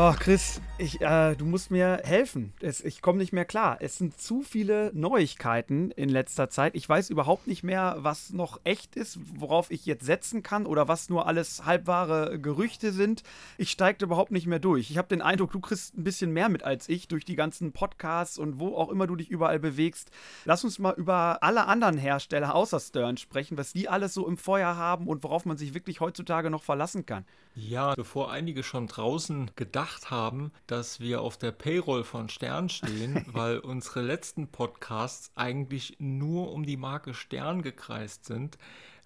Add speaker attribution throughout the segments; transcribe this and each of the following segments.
Speaker 1: Ah Chris. Ich, äh, du musst mir helfen. Es, ich komme nicht mehr klar. Es sind zu viele Neuigkeiten in letzter Zeit. Ich weiß überhaupt nicht mehr, was noch echt ist, worauf ich jetzt setzen kann oder was nur alles halbwahre Gerüchte sind. Ich steige überhaupt nicht mehr durch. Ich habe den Eindruck, du kriegst ein bisschen mehr mit als ich durch die ganzen Podcasts und wo auch immer du dich überall bewegst. Lass uns mal über alle anderen Hersteller außer Stern sprechen, was die alles so im Feuer haben und worauf man sich wirklich heutzutage noch verlassen kann.
Speaker 2: Ja, bevor einige schon draußen gedacht haben, dass wir auf der Payroll von Stern stehen, weil unsere letzten Podcasts eigentlich nur um die Marke Stern gekreist sind,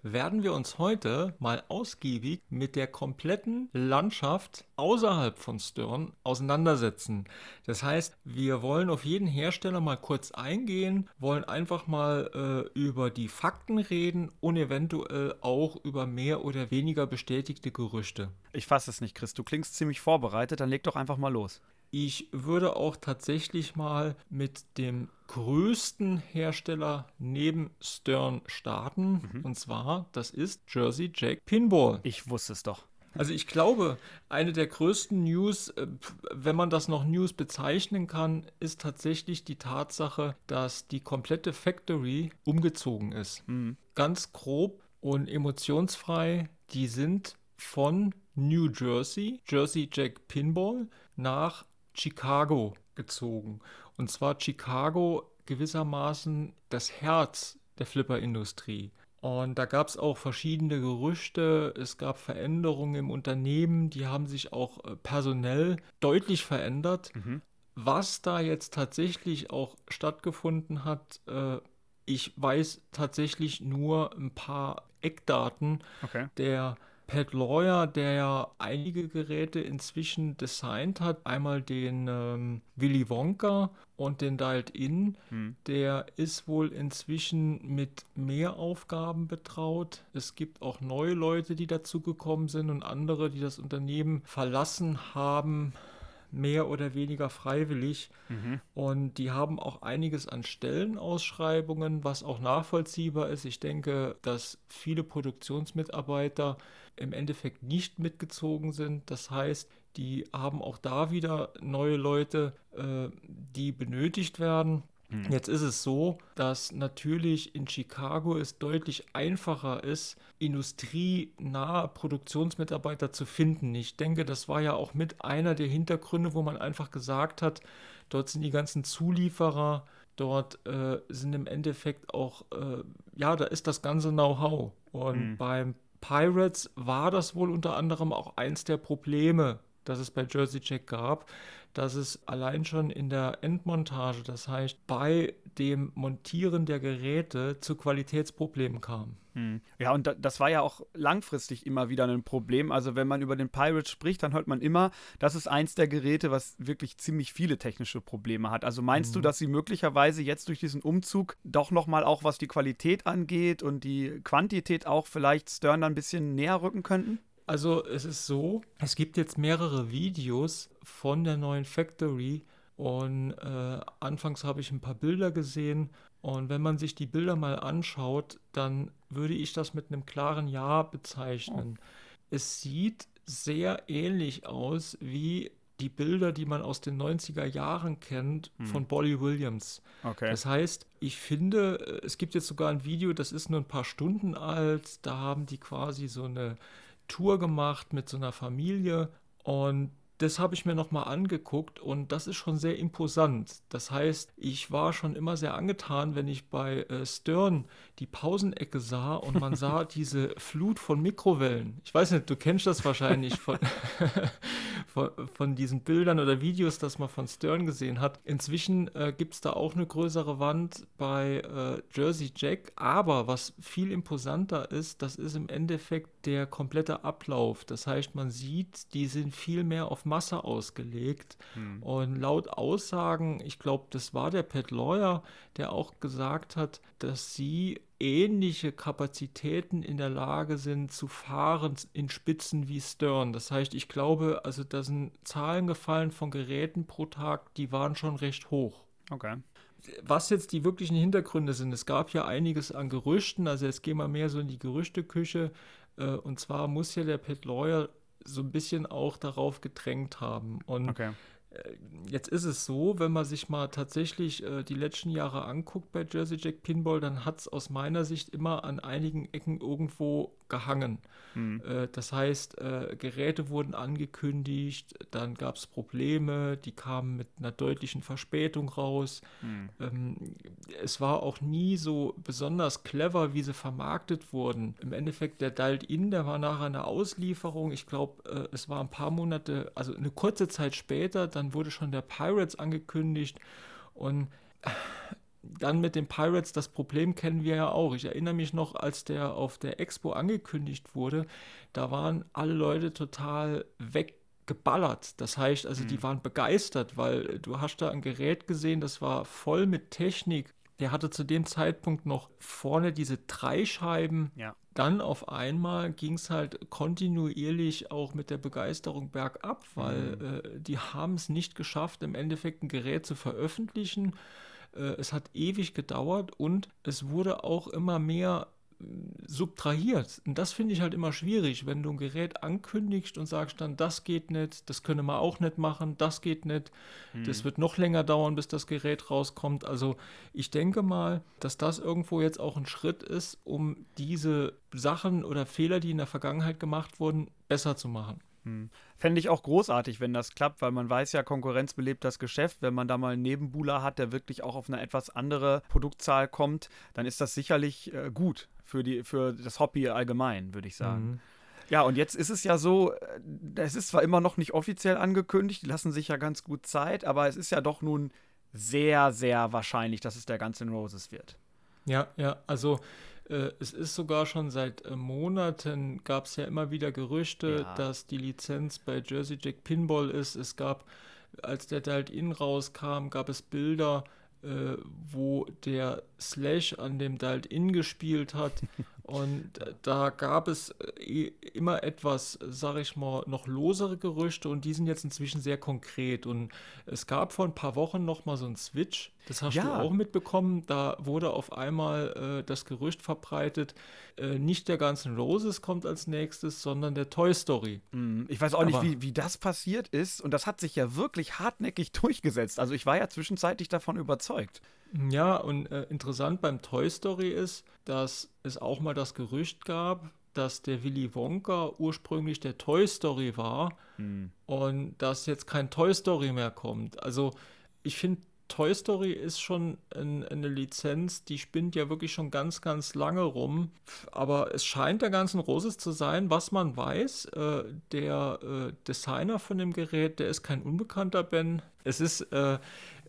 Speaker 2: werden wir uns heute mal ausgiebig mit der kompletten Landschaft außerhalb von Stern auseinandersetzen. Das heißt, wir wollen auf jeden Hersteller mal kurz eingehen, wollen einfach mal äh, über die Fakten reden und eventuell auch über mehr oder weniger bestätigte Gerüchte.
Speaker 1: Ich fasse es nicht, Chris. Du klingst ziemlich vorbereitet, dann leg doch einfach mal los.
Speaker 2: Ich würde auch tatsächlich mal mit dem größten Hersteller neben Stern starten. Mhm. Und zwar, das ist Jersey Jack Pinball.
Speaker 1: Ich wusste es doch.
Speaker 2: Also ich glaube, eine der größten News, äh, wenn man das noch News bezeichnen kann, ist tatsächlich die Tatsache, dass die komplette Factory umgezogen ist. Mhm. Ganz grob und emotionsfrei. Die sind von New Jersey, Jersey Jack Pinball, nach Chicago gezogen. Und zwar Chicago gewissermaßen das Herz der Flipper-Industrie. Und da gab es auch verschiedene Gerüchte, es gab Veränderungen im Unternehmen, die haben sich auch äh, personell deutlich verändert. Mhm. Was da jetzt tatsächlich auch stattgefunden hat, äh, ich weiß tatsächlich nur ein paar Eckdaten. Okay. Der Pat Lawyer, der ja einige Geräte inzwischen designt hat, einmal den ähm, Willy Wonka und den Dialed In, hm. der ist wohl inzwischen mit mehr Aufgaben betraut. Es gibt auch neue Leute, die dazugekommen sind und andere, die das Unternehmen verlassen haben mehr oder weniger freiwillig. Mhm. Und die haben auch einiges an Stellenausschreibungen, was auch nachvollziehbar ist. Ich denke, dass viele Produktionsmitarbeiter im Endeffekt nicht mitgezogen sind. Das heißt, die haben auch da wieder neue Leute, äh, die benötigt werden. Hm. Jetzt ist es so, dass natürlich in Chicago es deutlich einfacher ist, industrienahe Produktionsmitarbeiter zu finden. Ich denke, das war ja auch mit einer der Hintergründe, wo man einfach gesagt hat, dort sind die ganzen Zulieferer, dort äh, sind im Endeffekt auch, äh, ja, da ist das ganze Know-how. Und mhm. beim Pirates war das wohl unter anderem auch eins der Probleme, das es bei Jersey Jack gab, dass es allein schon in der Endmontage, das heißt bei dem Montieren der Geräte zu Qualitätsproblemen kam.
Speaker 1: Hm. Ja, und das war ja auch langfristig immer wieder ein Problem. Also wenn man über den Pirate spricht, dann hört man immer, das ist eins der Geräte, was wirklich ziemlich viele technische Probleme hat. Also meinst mhm. du, dass sie möglicherweise jetzt durch diesen Umzug doch nochmal auch was die Qualität angeht und die Quantität auch vielleicht Stern ein bisschen näher rücken könnten?
Speaker 2: Also es ist so, es gibt jetzt mehrere Videos von der neuen Factory und äh, anfangs habe ich ein paar Bilder gesehen und wenn man sich die Bilder mal anschaut, dann würde ich das mit einem klaren Ja bezeichnen. Es sieht sehr ähnlich aus wie die Bilder, die man aus den 90er Jahren kennt hm. von Bolly Williams. Okay. Das heißt, ich finde, es gibt jetzt sogar ein Video, das ist nur ein paar Stunden alt, da haben die quasi so eine Tour gemacht mit so einer Familie und das habe ich mir nochmal angeguckt und das ist schon sehr imposant. Das heißt, ich war schon immer sehr angetan, wenn ich bei äh, Stern die Pausenecke sah und man sah diese Flut von Mikrowellen. Ich weiß nicht, du kennst das wahrscheinlich von, von, von, diesen Bildern oder Videos, das man von Stern gesehen hat. Inzwischen äh, gibt es da auch eine größere Wand bei äh, Jersey Jack, aber was viel imposanter ist, das ist im Endeffekt der komplette Ablauf. Das heißt, man sieht, die sind viel mehr auf Masse ausgelegt. Hm. Und laut Aussagen, ich glaube, das war der Pat Lawyer, der auch gesagt hat, dass sie ähnliche Kapazitäten in der Lage sind zu fahren in Spitzen wie Stern. Das heißt, ich glaube, also da sind Zahlen gefallen von Geräten pro Tag, die waren schon recht hoch.
Speaker 1: Okay
Speaker 2: was jetzt die wirklichen Hintergründe sind, es gab ja einiges an Gerüchten, also jetzt gehen wir mehr so in die Gerüchteküche. Äh, und zwar muss ja der Pat Lawyer so ein bisschen auch darauf gedrängt haben. Und
Speaker 1: Okay.
Speaker 2: äh, jetzt ist es so, wenn man sich mal tatsächlich äh, die letzten Jahre anguckt bei Jersey Jack Pinball, dann hat es aus meiner Sicht immer an einigen Ecken irgendwo gehangen.
Speaker 1: Hm.
Speaker 2: Äh, Das heißt, äh, Geräte wurden angekündigt, dann gab es Probleme, die kamen mit einer deutlichen Verspätung raus.
Speaker 1: Hm.
Speaker 2: Ähm, Es war auch nie so besonders clever, wie sie vermarktet wurden. Im Endeffekt, der Dialed In, der war nachher eine Auslieferung. Ich glaube, es war ein paar Monate, also eine kurze Zeit später, dann wurde schon der Pirates angekündigt und dann mit den Pirates, das Problem kennen wir ja auch. Ich erinnere mich noch, als der auf der Expo angekündigt wurde, da waren alle Leute total weggeballert. Das heißt, also die waren begeistert, weil du hast da ein Gerät gesehen, das war voll mit Technik. Der hatte zu dem Zeitpunkt noch vorne diese drei Scheiben.
Speaker 1: Ja.
Speaker 2: Dann auf einmal ging es halt kontinuierlich auch mit der Begeisterung bergab, weil äh, die haben es nicht geschafft, im Endeffekt ein Gerät zu veröffentlichen. Äh, es hat ewig gedauert und es wurde auch immer mehr äh, subtrahiert. Und das finde ich halt immer schwierig, wenn du ein Gerät ankündigst und sagst dann, das geht nicht, das können wir auch nicht machen, das geht nicht, das wird noch länger dauern, bis das Gerät rauskommt. Also ich denke mal, dass das irgendwo jetzt auch ein Schritt ist, um diese Sachen oder Fehler, die in der Vergangenheit gemacht wurden, besser zu machen.
Speaker 1: Hm. Fände ich auch großartig, wenn das klappt, weil man weiß ja, Konkurrenz belebt das Geschäft. Wenn man da mal einen Nebenbuhler hat, der wirklich auch auf eine etwas andere Produktzahl kommt, dann ist das sicherlich äh, gut für, die, für das Hobby allgemein, würde ich sagen.
Speaker 2: Mhm.
Speaker 1: Ja, und jetzt ist es ja so, äh, es ist zwar immer noch nicht offiziell angekündigt, die lassen sich ja ganz gut Zeit, aber es ist ja doch nun sehr, sehr wahrscheinlich, dass es der ganze Roses wird.
Speaker 2: Ja, ja, also äh, es ist sogar schon seit äh, Monaten gab es ja immer wieder Gerüchte,
Speaker 1: Ja.
Speaker 2: dass die Lizenz bei Jersey Jack Pinball ist. Es gab, als der Dialed In rauskam, gab es Bilder, äh, wo der Slash an dem Dialed In gespielt hat. Und äh, da gab es äh, immer etwas, sag ich mal, noch losere Gerüchte und die sind jetzt inzwischen sehr konkret. Und es gab vor ein paar Wochen noch mal so einen Switch, das hast
Speaker 1: Ja.
Speaker 2: du auch mitbekommen. Da wurde auf einmal äh, das Gerücht verbreitet, äh, nicht der ganzen Roses kommt als nächstes, sondern der Toy Story.
Speaker 1: Mm, Ich weiß auch nicht,
Speaker 2: Aber-
Speaker 1: wie, wie das passiert ist. Und das hat sich ja wirklich hartnäckig durchgesetzt. Also ich war ja zwischenzeitlich davon überzeugt.
Speaker 2: Ja, und äh, interessant beim Toy Story ist, dass es auch mal das Gerücht gab, dass der Willy Wonka ursprünglich der Toy Story war und dass jetzt kein Toy Story mehr kommt. Also ich finde, Toy Story ist schon ein, eine Lizenz, die spinnt ja wirklich schon ganz, ganz lange rum. Aber es scheint der ganzen Roses zu sein, was man weiß. Äh, der äh, Designer von dem Gerät, der ist kein Unbekannter, Ben. Es ist äh,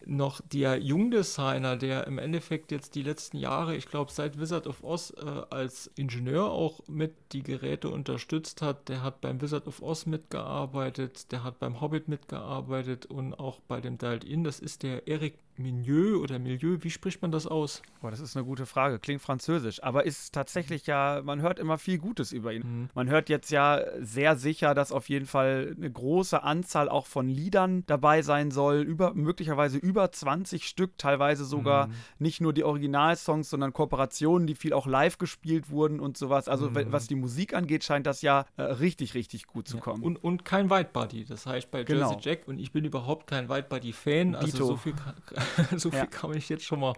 Speaker 2: noch der Jungdesigner, der im Endeffekt jetzt die letzten Jahre, ich glaube seit Wizard of Oz äh, als Ingenieur auch mit die Geräte unterstützt hat. Der hat beim Wizard of Oz mitgearbeitet, der hat beim Hobbit mitgearbeitet und auch bei dem Dialed In. Das ist der Eric Milieu oder Milieu, wie spricht man das aus?
Speaker 1: Boah, das ist eine gute Frage. Klingt französisch, aber ist tatsächlich ja, man hört immer viel Gutes über ihn.
Speaker 2: Mhm.
Speaker 1: Man hört jetzt ja sehr sicher, dass auf jeden Fall eine große Anzahl auch von Liedern dabei sein soll, über, möglicherweise über 20 Stück, teilweise sogar nicht nur die Originalsongs, sondern Kooperationen, die viel auch live gespielt wurden und sowas. Also we- was die Musik angeht, scheint das ja äh, richtig, richtig gut zu kommen.
Speaker 2: Und, und kein Whitebody. Das heißt bei Jersey
Speaker 1: Genau.
Speaker 2: Jack, und ich bin überhaupt kein Whitebody-Fan, also
Speaker 1: Dito.
Speaker 2: so viel, kann, so viel
Speaker 1: Ja.
Speaker 2: kann ich jetzt schon mal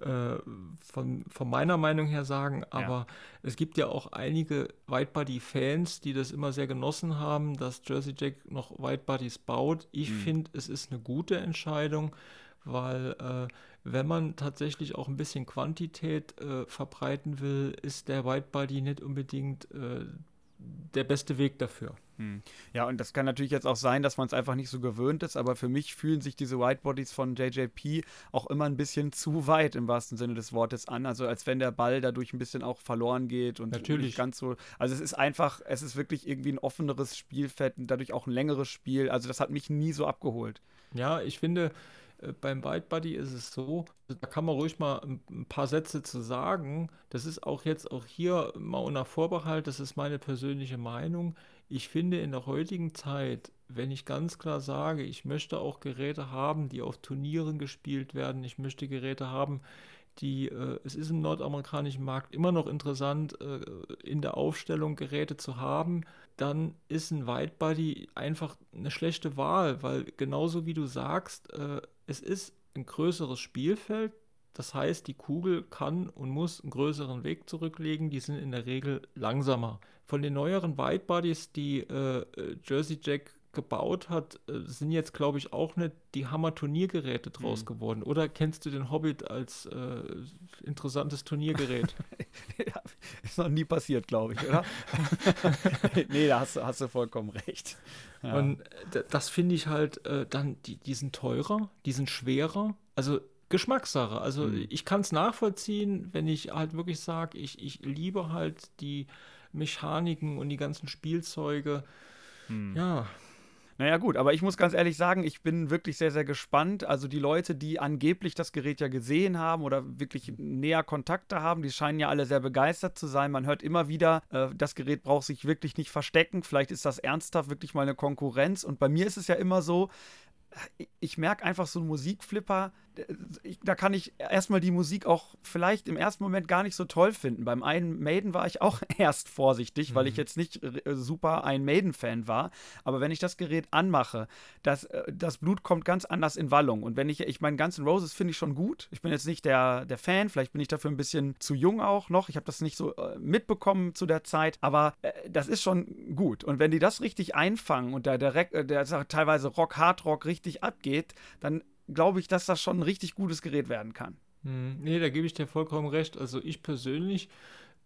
Speaker 2: äh, von, von meiner Meinung her sagen. Aber es gibt ja auch einige Whitebody-Fans, die das immer sehr genossen haben, dass Jersey Jack noch Whitebodies baut. Ich
Speaker 1: Mhm.
Speaker 2: finde, es ist eine gute Entscheidung, weil äh, wenn man tatsächlich auch ein bisschen Quantität äh, verbreiten will, ist der Whitebody nicht unbedingt äh, der beste Weg dafür.
Speaker 1: Hm. Ja, und das kann natürlich jetzt auch sein, dass man es einfach nicht so gewöhnt ist, aber für mich fühlen sich diese Whitebodies von JJP auch immer ein bisschen zu weit im wahrsten Sinne des Wortes an. Also als wenn der Ball dadurch ein bisschen auch verloren geht und
Speaker 2: Natürlich.
Speaker 1: nicht ganz so. Also es ist einfach, es ist wirklich irgendwie ein offeneres Spielfeld und dadurch auch ein längeres Spiel. Also das hat mich nie so abgeholt.
Speaker 2: Ja, ich finde, äh, beim White Buddy ist es so, da kann man ruhig mal ein ein paar Sätze zu sagen. Das ist auch jetzt auch hier mal unter Vorbehalt, das ist meine persönliche Meinung. Ich finde in der heutigen Zeit, wenn ich ganz klar sage, ich möchte auch Geräte haben, die auf Turnieren gespielt werden, ich möchte Geräte haben, die, äh, es ist im nordamerikanischen Markt immer noch interessant, äh, in der Aufstellung Geräte zu haben, dann ist ein Widebody einfach eine schlechte Wahl, weil genauso wie du sagst, äh, es ist ein größeres Spielfeld. Das heißt, die Kugel kann und muss einen größeren Weg zurücklegen. Die sind in der Regel langsamer. Von den neueren Widebodies, die äh, Jersey Jack gebaut hat, äh, sind jetzt, glaube ich, auch nicht die Hammer-Turniergeräte draus mhm. geworden. Oder kennst du den Hobbit als äh, interessantes Turniergerät?
Speaker 1: ist noch nie passiert, glaube ich, oder? nee, da hast, hast, du vollkommen recht.
Speaker 2: Ja. Und äh, das finde ich halt äh, dann, die, die sind teurer, die sind schwerer. Also Geschmackssache. Also mhm. ich kann es nachvollziehen, wenn ich halt wirklich sage, ich, ich liebe halt die Mechaniken und die ganzen Spielzeuge. Mhm. Ja,
Speaker 1: naja, gut, aber ich muss ganz ehrlich sagen, ich bin wirklich sehr, sehr gespannt. Also die Leute, die angeblich das Gerät ja gesehen haben oder wirklich näher Kontakte haben, die scheinen ja alle sehr begeistert zu sein. Man hört immer wieder, äh, das Gerät braucht sich wirklich nicht verstecken. Vielleicht ist das ernsthaft wirklich mal eine Konkurrenz. Und bei mir ist es ja immer so, ich merke einfach so ein Musikflipper, da kann ich erstmal die Musik auch vielleicht im ersten Moment gar nicht so toll finden. Beim einen Maiden war ich auch erst vorsichtig, mhm. weil ich mhm. jetzt nicht äh, super ein Maiden-Fan war. Aber wenn ich das Gerät anmache, das, äh, das Blut kommt ganz anders in Wallung. Und wenn ich, ich meine, Guns N' Roses finde ich schon gut. Ich bin jetzt nicht der, der Fan, vielleicht bin ich dafür ein bisschen zu jung auch noch. Ich habe das nicht so äh, mitbekommen zu der Zeit, aber das ist schon gut. Und wenn die das richtig einfangen und der, der, der, der teilweise Rock, Hardrock richtig abgeht, dann glaube ich, dass das schon ein richtig gutes Gerät werden kann.
Speaker 2: Hm, nee, da gebe ich dir vollkommen recht. Also ich persönlich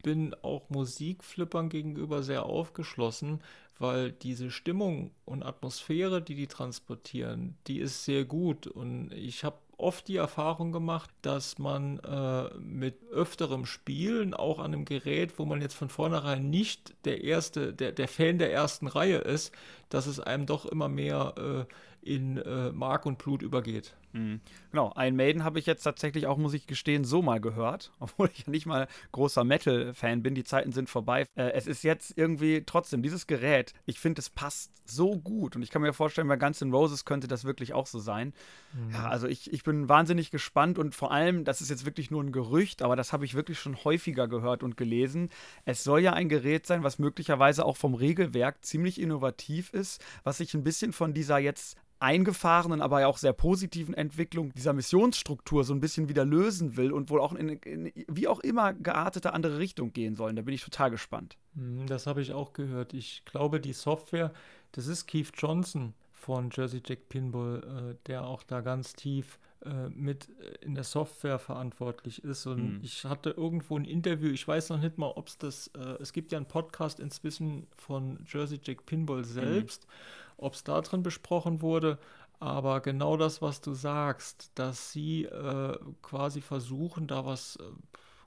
Speaker 2: bin auch Musikflippern gegenüber sehr aufgeschlossen, weil diese Stimmung und Atmosphäre, die die transportieren, die ist sehr gut. Und ich habe oft die Erfahrung gemacht, dass man äh, mit öfterem Spielen, auch an einem Gerät, wo man jetzt von vornherein nicht der erste, der, der Fan der ersten Reihe ist, dass es einem doch immer mehr äh, in äh, Mark und Blut übergeht.
Speaker 1: Mhm. Genau, ein Maiden habe ich jetzt tatsächlich auch, muss ich gestehen, so mal gehört, obwohl ich ja nicht mal großer Metal-Fan bin. Die Zeiten sind vorbei. Äh, es ist jetzt irgendwie trotzdem dieses Gerät. Ich finde, es passt so gut und ich kann mir vorstellen, bei Guns N' Roses könnte das wirklich auch so sein. Mhm. Ja, also ich, ich bin wahnsinnig gespannt und vor allem, das ist jetzt wirklich nur ein Gerücht, aber das habe ich wirklich schon häufiger gehört und gelesen. Es soll ja ein Gerät sein, was möglicherweise auch vom Regelwerk ziemlich innovativ ist, was sich ein bisschen von dieser jetzt eingefahrenen, aber ja auch sehr positiven Entwicklung dieser Missionsstruktur so ein bisschen wieder lösen will und wohl auch in, in wie auch immer geartete andere Richtung gehen sollen. Da bin ich total gespannt.
Speaker 2: Hm, das habe ich auch gehört. Ich glaube, die Software, das ist Keith Johnson von Jersey Jack Pinball, äh, der auch da ganz tief äh, mit äh, in der Software verantwortlich ist. Und mhm. ich hatte irgendwo ein Interview, ich weiß noch nicht mal, ob es das, äh, es gibt ja einen Podcast inzwischen von Jersey Jack Pinball mhm. selbst. Mhm ob es da drin besprochen wurde. Aber genau das, was du sagst, dass sie äh, quasi versuchen, da was äh,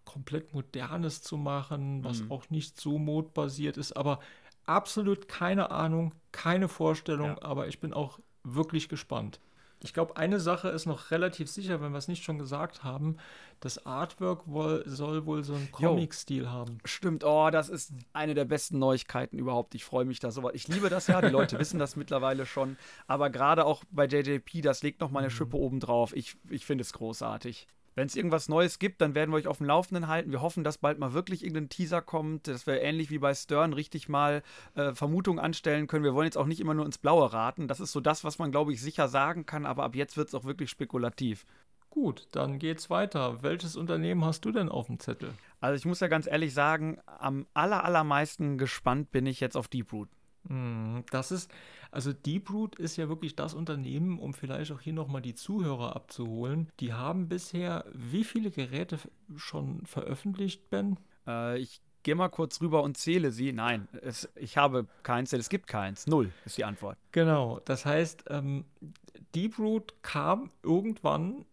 Speaker 2: komplett Modernes zu machen, was mhm. auch nicht so modbasiert ist, aber absolut keine Ahnung, keine Vorstellung, ja. aber ich bin auch wirklich gespannt. Ich glaube, eine Sache ist noch relativ sicher, wenn wir es nicht schon gesagt haben. Das Artwork wohl, soll wohl so einen Comic-Stil haben.
Speaker 1: Stimmt, oh, das ist eine der besten Neuigkeiten überhaupt. Ich freue mich da so. Ich liebe das ja, die Leute wissen das mittlerweile schon. Aber gerade auch bei JJP, das legt noch mal eine mhm. Schippe oben drauf. Ich, ich finde es großartig. Wenn es irgendwas Neues gibt, dann werden wir euch auf dem Laufenden halten. Wir hoffen, dass bald mal wirklich irgendein Teaser kommt, dass wir ähnlich wie bei Stern richtig mal äh, Vermutungen anstellen können. Wir wollen jetzt auch nicht immer nur ins Blaue raten. Das ist so das, was man, glaube ich, sicher sagen kann, aber ab jetzt wird es auch wirklich spekulativ.
Speaker 2: Gut, dann geht's weiter. Welches Unternehmen hast du denn auf dem Zettel?
Speaker 1: Also ich muss ja ganz ehrlich sagen, am aller, allermeisten gespannt bin ich jetzt auf Deeproot.
Speaker 2: Hm, das ist, also Deeproot ist ja wirklich das Unternehmen, um vielleicht auch hier nochmal die Zuhörer abzuholen. Die haben bisher wie viele Geräte schon veröffentlicht, Ben?
Speaker 1: Äh, ich gehe mal kurz rüber und zähle sie. Nein, es, ich habe keins, denn es gibt keins. Null ist die Antwort.
Speaker 2: Genau, das heißt, ähm, Deeproot kam irgendwann,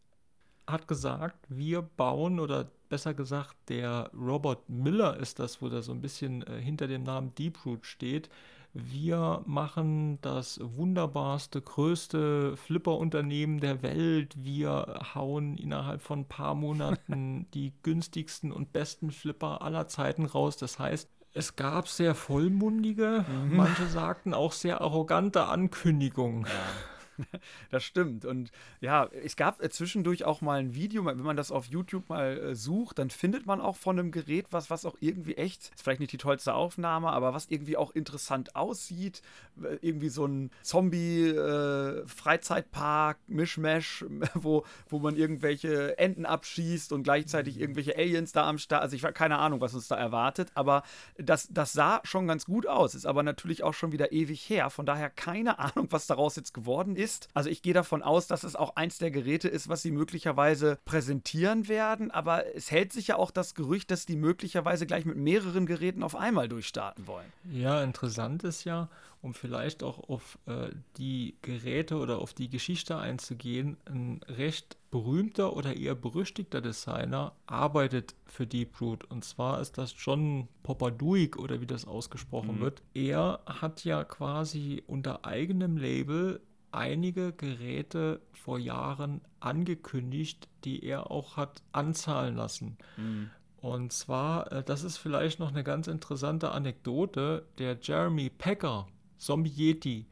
Speaker 2: hat gesagt, wir bauen oder besser gesagt, der Robert Miller ist das, wo da so ein bisschen äh, hinter dem Namen Deeproot steht wir machen das wunderbarste, größte Flipper-Unternehmen der Welt. Wir hauen innerhalb von ein paar Monaten die günstigsten und besten Flipper aller Zeiten raus. Das heißt, es gab sehr vollmundige, mhm. manche sagten auch sehr arrogante Ankündigungen. Ja.
Speaker 1: das stimmt. Und ja, es gab äh, zwischendurch auch mal ein Video, wenn man das auf YouTube mal äh, sucht, dann findet man auch von einem Gerät was, was auch irgendwie echt, ist vielleicht nicht die tollste Aufnahme, aber was irgendwie auch interessant aussieht. Äh, irgendwie so ein Zombie-Freizeitpark, äh, Mischmash, wo, wo man irgendwelche Enten abschießt und gleichzeitig irgendwelche Aliens da am Start. Also ich habe keine Ahnung, was uns da erwartet, aber das, das sah schon ganz gut aus, ist aber natürlich auch schon wieder ewig her. Von daher keine Ahnung, was daraus jetzt geworden ist. Also ich gehe davon aus, dass es auch eins der Geräte ist, was sie möglicherweise präsentieren werden, aber es hält sich ja auch das Gerücht, dass die möglicherweise gleich mit mehreren Geräten auf einmal durchstarten wollen.
Speaker 2: Ja, interessant ist ja, um vielleicht auch auf äh, die Geräte oder auf die Geschichte einzugehen, ein recht berühmter oder eher berüchtigter Designer arbeitet für Deep Root. Und zwar ist das John Popaduik oder wie das ausgesprochen mhm. wird. Er hat ja quasi unter eigenem Label einige Geräte vor Jahren angekündigt, die er auch hat anzahlen lassen. Mhm. Und zwar, äh, das ist vielleicht noch eine ganz interessante Anekdote, der Jeremy Packer, Zombie Yeti,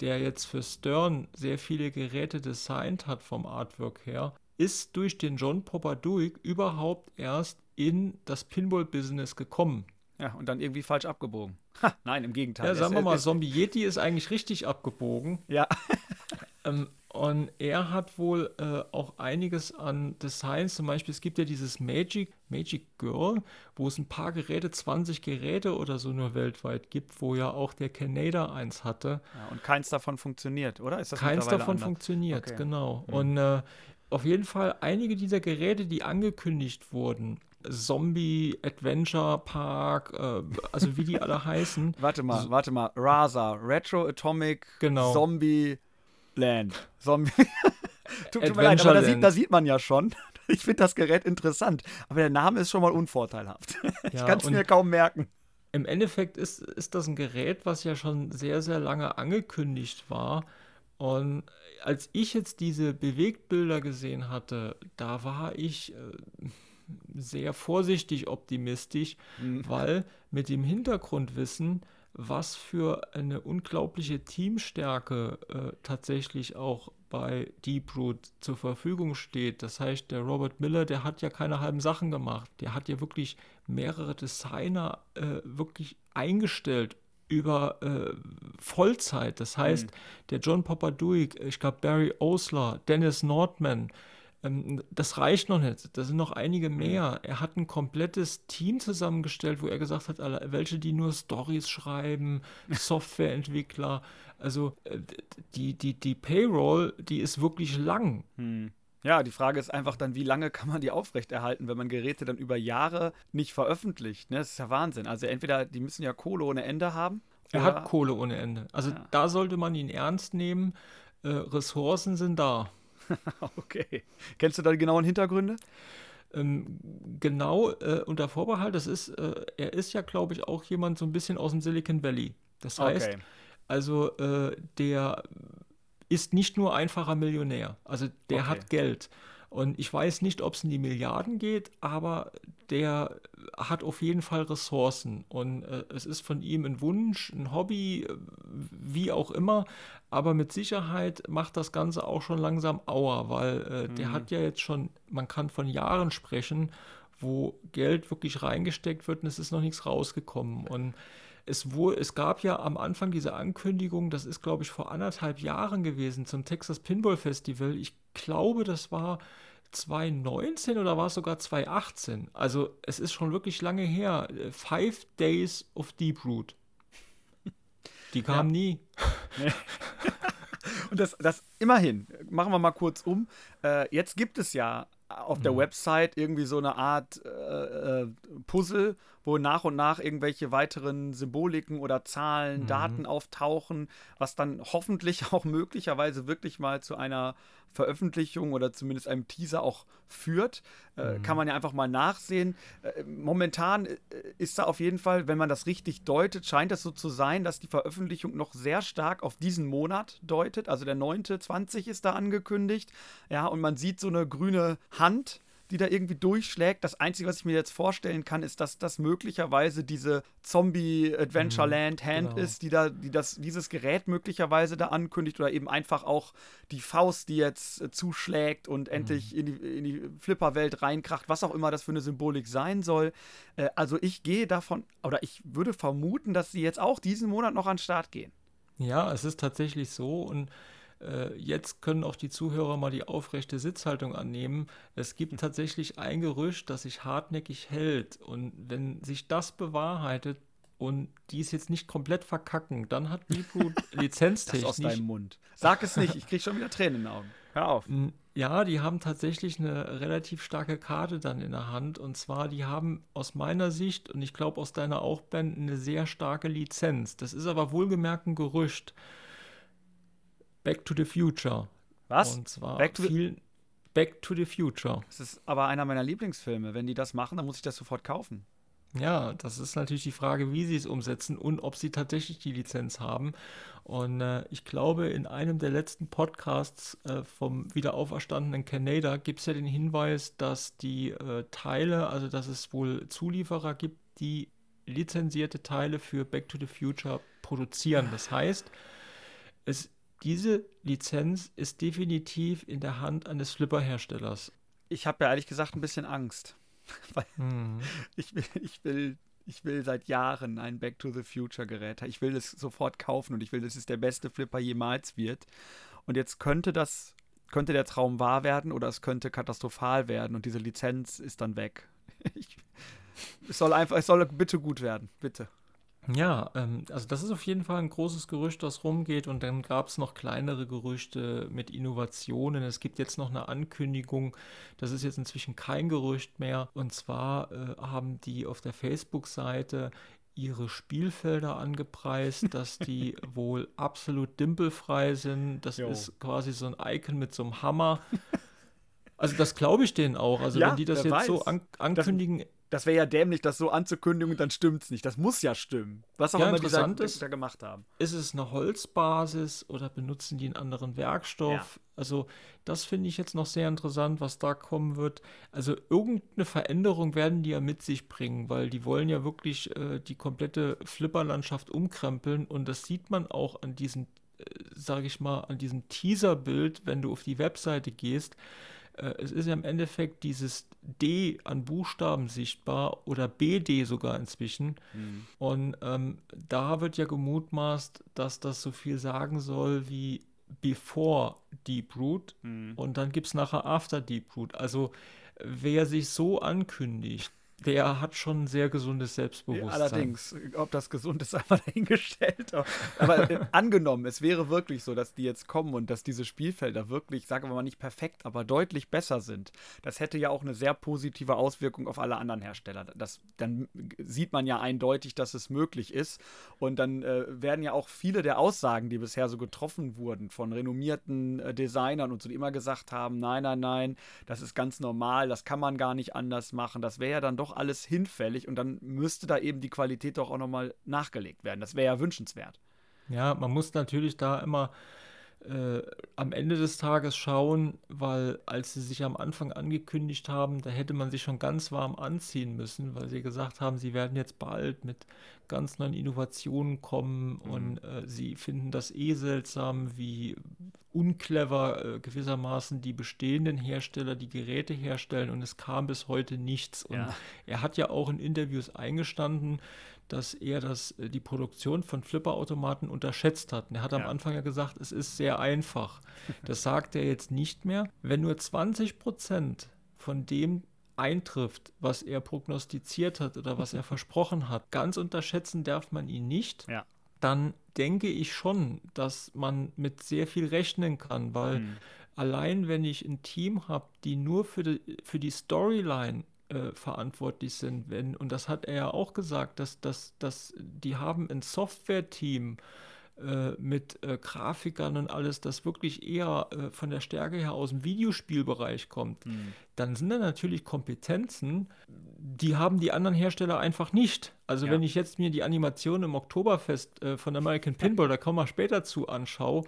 Speaker 2: der jetzt für Stern sehr viele Geräte designt hat vom Artwork her, ist durch den John Popaduik überhaupt erst in das Pinball-Business gekommen.
Speaker 1: Ja, und dann irgendwie falsch abgebogen. Ha, nein, im Gegenteil.
Speaker 2: Ja, sagen wir mal, Zombie Yeti ist eigentlich richtig abgebogen.
Speaker 1: Ja.
Speaker 2: ähm, und er hat wohl äh, auch einiges an Designs, zum Beispiel, es gibt ja dieses Magic, Magic Girl, wo es ein paar Geräte, 20 Geräte oder so nur weltweit gibt, wo ja auch der Canada eins hatte.
Speaker 1: Ja, und keins davon funktioniert, oder?
Speaker 2: Ist das keins davon anders? funktioniert, okay. genau. Hm. Und äh, auf jeden Fall einige dieser Geräte, die angekündigt wurden, Zombie Adventure Park, äh, also wie die alle heißen.
Speaker 1: Warte mal, so, warte mal. Rasa, Retro Atomic genau. Zombie Land. Zombie. tut, tut mir leid, aber da sieht, da sieht, man ja schon. Ich finde das Gerät interessant, aber der Name ist schon mal unvorteilhaft. ich ja, kann es mir kaum merken.
Speaker 2: Im Endeffekt ist, ist das ein Gerät, was ja schon sehr, sehr lange angekündigt war. Und als ich jetzt diese Bewegtbilder gesehen hatte, da war ich äh, sehr vorsichtig optimistisch, mhm. weil mit dem Hintergrundwissen was für eine unglaubliche Teamstärke äh, tatsächlich auch bei Deep Root zur Verfügung steht. Das heißt, der Robert Miller, der hat ja keine halben Sachen gemacht. Der hat ja wirklich mehrere Designer äh, wirklich eingestellt über äh, Vollzeit. Das heißt, mhm. der John Papaduik, ich glaube Barry Osler, Dennis Nordman, ähm, das reicht noch nicht. Da sind noch einige mehr. Er hat ein komplettes Team zusammengestellt, wo er gesagt hat, welche, die nur Stories schreiben, Softwareentwickler. Also äh, die, die, die Payroll, die ist wirklich lang.
Speaker 1: Hm. Ja, die Frage ist einfach dann, wie lange kann man die aufrechterhalten, wenn man Geräte dann über Jahre nicht veröffentlicht? Ne? Das ist ja Wahnsinn. Also entweder die müssen ja Kohle ohne Ende haben.
Speaker 2: Er hat Kohle ohne Ende. Also ja. da sollte man ihn ernst nehmen. Äh, Ressourcen sind da.
Speaker 1: okay. Kennst du da die genauen Hintergründe?
Speaker 2: Ähm, genau äh, unter Vorbehalt, das ist, äh, er ist ja, glaube ich, auch jemand so ein bisschen aus dem Silicon Valley. Das heißt, okay. also äh, der ist nicht nur einfacher Millionär, also der okay. hat Geld. Und ich weiß nicht, ob es in die Milliarden geht, aber der hat auf jeden Fall Ressourcen. Und äh, es ist von ihm ein Wunsch, ein Hobby, äh, wie auch immer. Aber mit Sicherheit macht das Ganze auch schon langsam Auer, weil äh, mhm. der hat ja jetzt schon, man kann von Jahren sprechen, wo Geld wirklich reingesteckt wird und es ist noch nichts rausgekommen. Und es, wohl, es gab ja am Anfang diese Ankündigung, das ist, glaube ich, vor anderthalb Jahren gewesen zum Texas Pinball Festival. Ich glaube, das war 2019 oder war es sogar 2018? Also es ist schon wirklich lange her. Five Days of Deep Root. Die kamen ja. nie.
Speaker 1: Und das, das immerhin, machen wir mal kurz um. Äh, jetzt gibt es ja auf der mhm. Website irgendwie so eine Art äh, äh, Puzzle, wo nach und nach irgendwelche weiteren Symboliken oder Zahlen, mhm. Daten auftauchen, was dann hoffentlich auch möglicherweise wirklich mal zu einer Veröffentlichung oder zumindest einem Teaser auch führt. Äh, mhm. Kann man ja einfach mal nachsehen. Äh, momentan äh, ist da auf jeden Fall, wenn man das richtig deutet, scheint es so zu sein, dass die Veröffentlichung noch sehr stark auf diesen Monat deutet. Also der 9.20 ist da angekündigt. Ja, und man sieht so eine grüne Hand die da irgendwie durchschlägt. Das Einzige, was ich mir jetzt vorstellen kann, ist, dass das möglicherweise diese Zombie-Adventureland-Hand genau. ist, die da, die das, dieses Gerät möglicherweise da ankündigt oder eben einfach auch die Faust, die jetzt äh, zuschlägt und mhm. endlich in die, in die Flipperwelt reinkracht, was auch immer das für eine Symbolik sein soll. Äh, also ich gehe davon, oder ich würde vermuten, dass sie jetzt auch diesen Monat noch an den Start gehen.
Speaker 2: Ja, es ist tatsächlich so und äh, jetzt können auch die Zuhörer mal die aufrechte Sitzhaltung annehmen. Es gibt hm. tatsächlich ein Gerücht, das sich hartnäckig hält. Und wenn sich das bewahrheitet und die es jetzt nicht komplett verkacken, dann hat Reboot lizenztechnisch.
Speaker 1: Das aus deinem Mund. Sag es nicht, ich kriege schon wieder Tränen in den Augen. Hör auf.
Speaker 2: Ja, die haben tatsächlich eine relativ starke Karte dann in der Hand. Und zwar, die haben aus meiner Sicht und ich glaube aus deiner auch, Ben, eine sehr starke Lizenz. Das ist aber wohlgemerkt ein Gerücht. Back to the Future.
Speaker 1: Was?
Speaker 2: Und zwar
Speaker 1: Back to,
Speaker 2: viel, the Back to the Future.
Speaker 1: Das ist aber einer meiner Lieblingsfilme. Wenn die das machen, dann muss ich das sofort kaufen.
Speaker 2: Ja, das ist natürlich die Frage, wie sie es umsetzen und ob sie tatsächlich die Lizenz haben. Und äh, ich glaube, in einem der letzten Podcasts äh, vom wiederauferstandenen Canada gibt es ja den Hinweis, dass die äh, Teile, also dass es wohl Zulieferer gibt, die lizenzierte Teile für Back to the Future produzieren. Das heißt, es diese Lizenz ist definitiv in der Hand eines Flipper-Herstellers.
Speaker 1: Ich habe ja ehrlich gesagt ein bisschen Angst. Weil mhm. ich, will, ich, will, ich will seit Jahren ein Back to the Future-Gerät. Ich will es sofort kaufen und ich will, dass es der beste Flipper jemals wird. Und jetzt könnte das, könnte der Traum wahr werden oder es könnte katastrophal werden und diese Lizenz ist dann weg. Ich, es soll einfach, es soll bitte gut werden, bitte.
Speaker 2: Ja, ähm, also das ist auf jeden Fall ein großes Gerücht, das rumgeht. Und dann gab es noch kleinere Gerüchte mit Innovationen. Es gibt jetzt noch eine Ankündigung, das ist jetzt inzwischen kein Gerücht mehr. Und zwar äh, haben die auf der Facebook-Seite ihre Spielfelder angepreist, dass die wohl absolut dimpelfrei sind. Das jo. ist quasi so ein Icon mit so einem Hammer. Also das glaube ich denen auch. Also ja, wenn die das jetzt weiß. so an ankündigen,
Speaker 1: das, das wäre ja dämlich, das so anzukündigen und dann stimmt es nicht. Das muss ja stimmen. Was auch ja, immer die da, ist, da gemacht haben.
Speaker 2: Ist es eine Holzbasis oder benutzen die einen anderen Werkstoff? Ja. Also, das finde ich jetzt noch sehr interessant, was da kommen wird. Also, irgendeine Veränderung werden die ja mit sich bringen, weil die wollen ja wirklich äh, die komplette Flipperlandschaft umkrempeln und das sieht man auch an diesem, äh, sage ich mal, an diesem Teaserbild, wenn du auf die Webseite gehst es ist ja im Endeffekt dieses D an Buchstaben sichtbar oder BD sogar inzwischen. Mhm. Und ähm, da wird ja gemutmaßt, dass das so viel sagen soll wie Before Deep Root mhm. und dann gibt es nachher After Deep Root. Also wer sich so ankündigt, der hat schon ein sehr gesundes Selbstbewusstsein.
Speaker 1: Allerdings, ob das gesund ist, einmal dahingestellt. Aber äh, angenommen, es wäre wirklich so, dass die jetzt kommen und dass diese Spielfelder wirklich, sagen wir mal nicht perfekt, aber deutlich besser sind. Das hätte ja auch eine sehr positive Auswirkung auf alle anderen Hersteller. Das, dann sieht man ja eindeutig, dass es möglich ist. Und dann äh, werden ja auch viele der Aussagen, die bisher so getroffen wurden, von renommierten äh, Designern und so, die immer gesagt haben, nein, nein, nein, das ist ganz normal, das kann man gar nicht anders machen. Das wäre ja dann doch doch alles hinfällig und dann müsste da eben die Qualität doch auch nochmal nachgelegt werden. Das wäre ja wünschenswert.
Speaker 2: Ja, man muss natürlich da immer äh, am Ende des Tages schauen, weil als sie sich am Anfang angekündigt haben, da hätte man sich schon ganz warm anziehen müssen, weil sie gesagt haben, sie werden jetzt bald mit ganz neuen Innovationen kommen mhm. und äh, sie finden das eh seltsam, wie unclever äh, gewissermaßen die bestehenden Hersteller die Geräte herstellen und es kam bis heute nichts. Und ja. er hat ja auch in Interviews eingestanden, dass er das, äh, die Produktion von Flipperautomaten unterschätzt hat. Und er hat ja. am Anfang ja gesagt, es ist sehr einfach. Das sagt er jetzt nicht mehr. Wenn nur 20 Prozent von dem eintrifft, was er prognostiziert hat oder was er versprochen hat, ganz unterschätzen darf man ihn nicht. Ja. Dann denke ich schon, dass man mit sehr viel rechnen kann, weil mhm. allein wenn ich ein Team habe, die nur für die, für die Storyline äh, verantwortlich sind. Wenn, und das hat er ja auch gesagt, dass, dass, dass die haben ein Software-Team, äh, mit äh, Grafikern und alles, das wirklich eher äh, von der Stärke her aus dem Videospielbereich kommt, mhm. dann sind da natürlich Kompetenzen, die haben die anderen Hersteller einfach nicht. Also ja. wenn ich jetzt mir die Animation im Oktoberfest äh, von American Pinball, da kommen wir später zu, anschaue,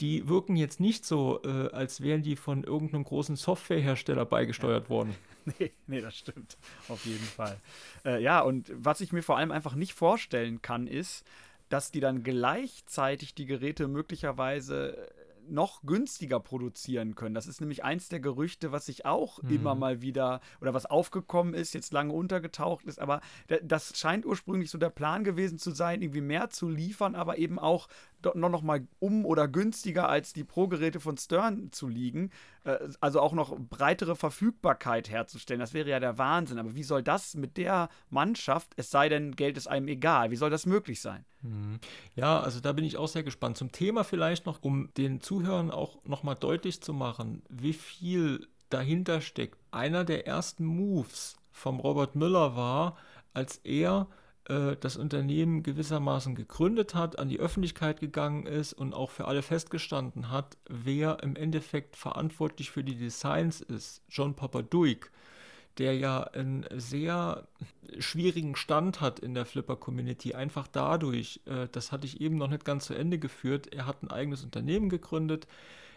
Speaker 2: die wirken jetzt nicht so, äh, als wären die von irgendeinem großen Softwarehersteller beigesteuert ja. worden.
Speaker 1: Nee, nee, das stimmt. Auf jeden Fall. Äh, ja, und was ich mir vor allem einfach nicht vorstellen kann, ist, dass die dann gleichzeitig die Geräte möglicherweise noch günstiger produzieren können. Das ist nämlich eins der Gerüchte, was sich auch mhm. immer mal wieder oder was aufgekommen ist, jetzt lange untergetaucht ist. Aber das scheint ursprünglich so der Plan gewesen zu sein, irgendwie mehr zu liefern, aber eben auch noch, mal um oder günstiger als die Pro-Geräte von Stern zu liegen. Äh, also auch noch breitere Verfügbarkeit herzustellen. Das wäre ja der Wahnsinn. Aber wie soll das mit der Mannschaft, es sei denn, Geld ist einem egal, wie soll das möglich sein?
Speaker 2: Mhm. Ja, also da bin ich auch sehr gespannt. Zum Thema vielleicht noch, um den Zuhörern auch noch mal deutlich zu machen, wie viel dahinter steckt. Einer der ersten Moves vom Robert Müller war, als er äh, das Unternehmen gewissermaßen gegründet hat, an die Öffentlichkeit gegangen ist und auch für alle festgestanden hat, wer im Endeffekt verantwortlich für die Designs ist. John Papaduik, der ja einen sehr schwierigen Stand hat in der Flipper-Community, einfach dadurch, äh, das hatte ich eben noch nicht ganz zu Ende geführt, er hat ein eigenes Unternehmen gegründet,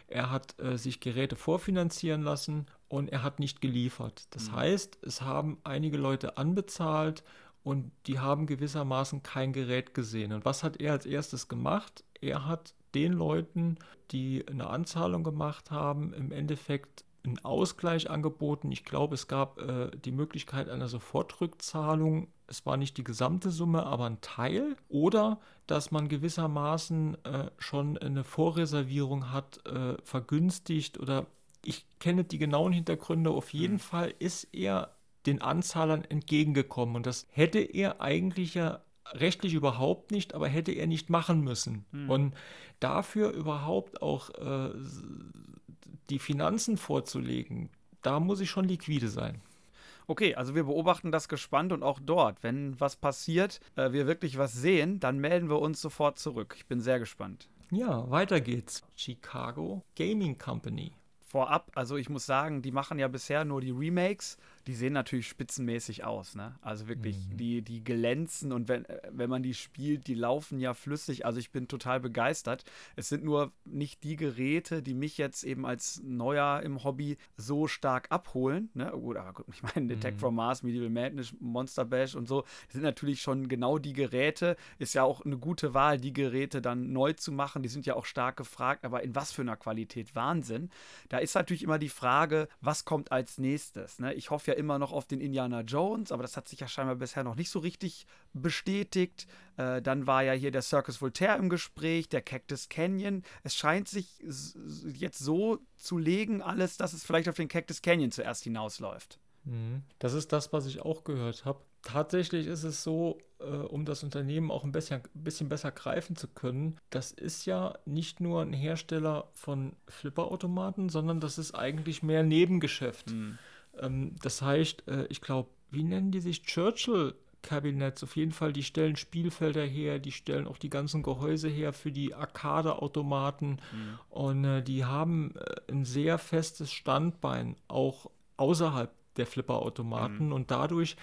Speaker 2: er hat äh, sich Geräte vorfinanzieren lassen und er hat nicht geliefert. Das mhm. heißt, es haben einige Leute anbezahlt und die haben gewissermaßen kein Gerät gesehen. Und was hat er als erstes gemacht? Er hat den Leuten, die eine Anzahlung gemacht haben, im Endeffekt einen Ausgleich angeboten. Ich glaube, es gab äh, die Möglichkeit einer Sofortrückzahlung. Es war nicht die gesamte Summe, aber ein Teil. Oder dass man gewissermaßen äh, schon eine Vorreservierung hat, äh, vergünstigt oder ich kenne die genauen Hintergründe. Auf jeden mhm. Fall ist er den Anzahlern entgegengekommen. Und das hätte er eigentlich ja rechtlich überhaupt nicht, aber hätte er nicht machen müssen. Hm. Und dafür überhaupt auch äh, die Finanzen vorzulegen, da muss ich schon liquide sein.
Speaker 1: Okay, also wir beobachten das gespannt und auch dort, wenn was passiert, äh, wir wirklich was sehen, dann melden wir uns sofort zurück. Ich bin sehr gespannt.
Speaker 2: Ja, weiter geht's. Chicago Gaming Company.
Speaker 1: Vorab, also ich muss sagen, die machen ja bisher nur die Remakes die sehen natürlich spitzenmäßig aus, ne? Also wirklich, mhm. die, die glänzen und wenn, äh, wenn man die spielt, die laufen ja flüssig. Also ich bin total begeistert. Es sind nur nicht die Geräte, die mich jetzt eben als Neuer im Hobby so stark abholen, ne? Gut, aber gut, ich meine, Detect mhm. from Mars, Medieval Madness, Monster Bash und so, sind natürlich schon genau die Geräte. Ist ja auch eine gute Wahl, die Geräte dann neu zu machen. Die sind ja auch stark gefragt, aber in was für einer Qualität? Wahnsinn. Da ist natürlich immer die Frage, was kommt als nächstes, ne? Ich hoffe ja immer noch auf den Indiana Jones, aber das hat sich ja scheinbar bisher noch nicht so richtig bestätigt. Äh, dann war ja hier der Circus Voltaire im Gespräch, der Cactus Canyon. Es scheint sich jetzt so zu legen, alles, dass es vielleicht auf den Cactus Canyon zuerst hinausläuft.
Speaker 2: Mhm. Das ist das, was ich auch gehört habe. Tatsächlich ist es so, äh, um das Unternehmen auch ein bisschen, bisschen besser greifen zu können, das ist ja nicht nur ein Hersteller von Flipperautomaten, sondern das ist eigentlich mehr Nebengeschäft. Mhm. Ähm, das heißt, äh, ich glaube, wie nennen die sich? Churchill Kabinetts. Auf jeden Fall, die stellen Spielfelder her, die stellen auch die ganzen Gehäuse her für die Arcade-Automaten mhm. und äh, die haben äh, ein sehr festes Standbein, auch außerhalb der Flipper-Automaten mhm. und dadurch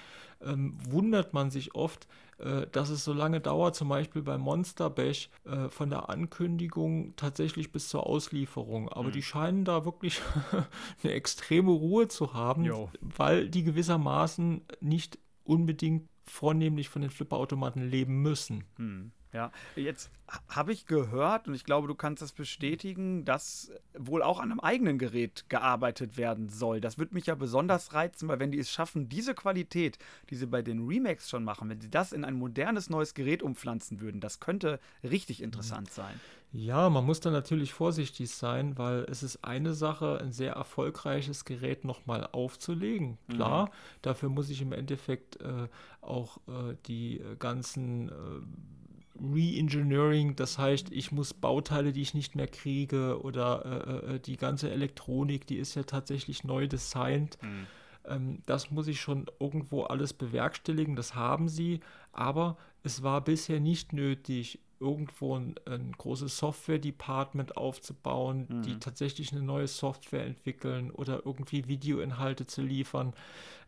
Speaker 2: ähm, wundert man sich oft, äh, dass es so lange dauert, zum Beispiel bei Monster Bash, äh, von der Ankündigung tatsächlich bis zur Auslieferung. Aber mhm. die scheinen da wirklich eine extreme Ruhe zu haben, jo. weil die gewissermaßen nicht unbedingt vornehmlich von den Flipperautomaten leben müssen.
Speaker 1: Mhm. Ja, jetzt habe ich gehört und ich glaube, du kannst das bestätigen, dass wohl auch an einem eigenen Gerät gearbeitet werden soll. Das würde mich ja besonders reizen, weil wenn die es schaffen, diese Qualität, die sie bei den Remakes schon machen, wenn sie das in ein modernes neues Gerät umpflanzen würden, das könnte richtig interessant sein.
Speaker 2: Ja, man muss da natürlich vorsichtig sein, weil es ist eine Sache, ein sehr erfolgreiches Gerät nochmal aufzulegen. Klar, mhm. dafür muss ich im Endeffekt äh, auch äh, die ganzen äh, Re-Engineering, das heißt, ich muss Bauteile, die ich nicht mehr kriege oder äh, äh, die ganze Elektronik, die ist ja tatsächlich neu designt. Mhm. Ähm, das muss ich schon irgendwo alles bewerkstelligen, das haben sie, aber es war bisher nicht nötig, irgendwo ein, ein großes Software-Department aufzubauen, mhm. die tatsächlich eine neue Software entwickeln oder irgendwie Videoinhalte zu liefern.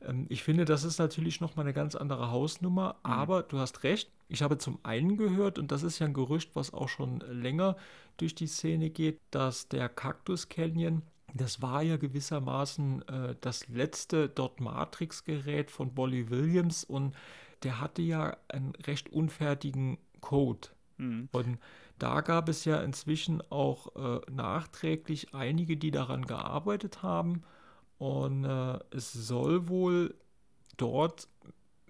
Speaker 2: Ähm, ich finde, das ist natürlich nochmal eine ganz andere Hausnummer, mhm. aber du hast recht. Ich habe zum einen gehört, und das ist ja ein Gerücht, was auch schon länger durch die Szene geht, dass der Cactus Canyon das war ja gewissermaßen äh, das letzte dort Matrix-Gerät von Bolly Williams und der hatte ja einen recht unfertigen Code. Mhm. Und da gab es ja inzwischen auch äh, nachträglich einige, die daran gearbeitet haben. Und äh, es soll wohl dort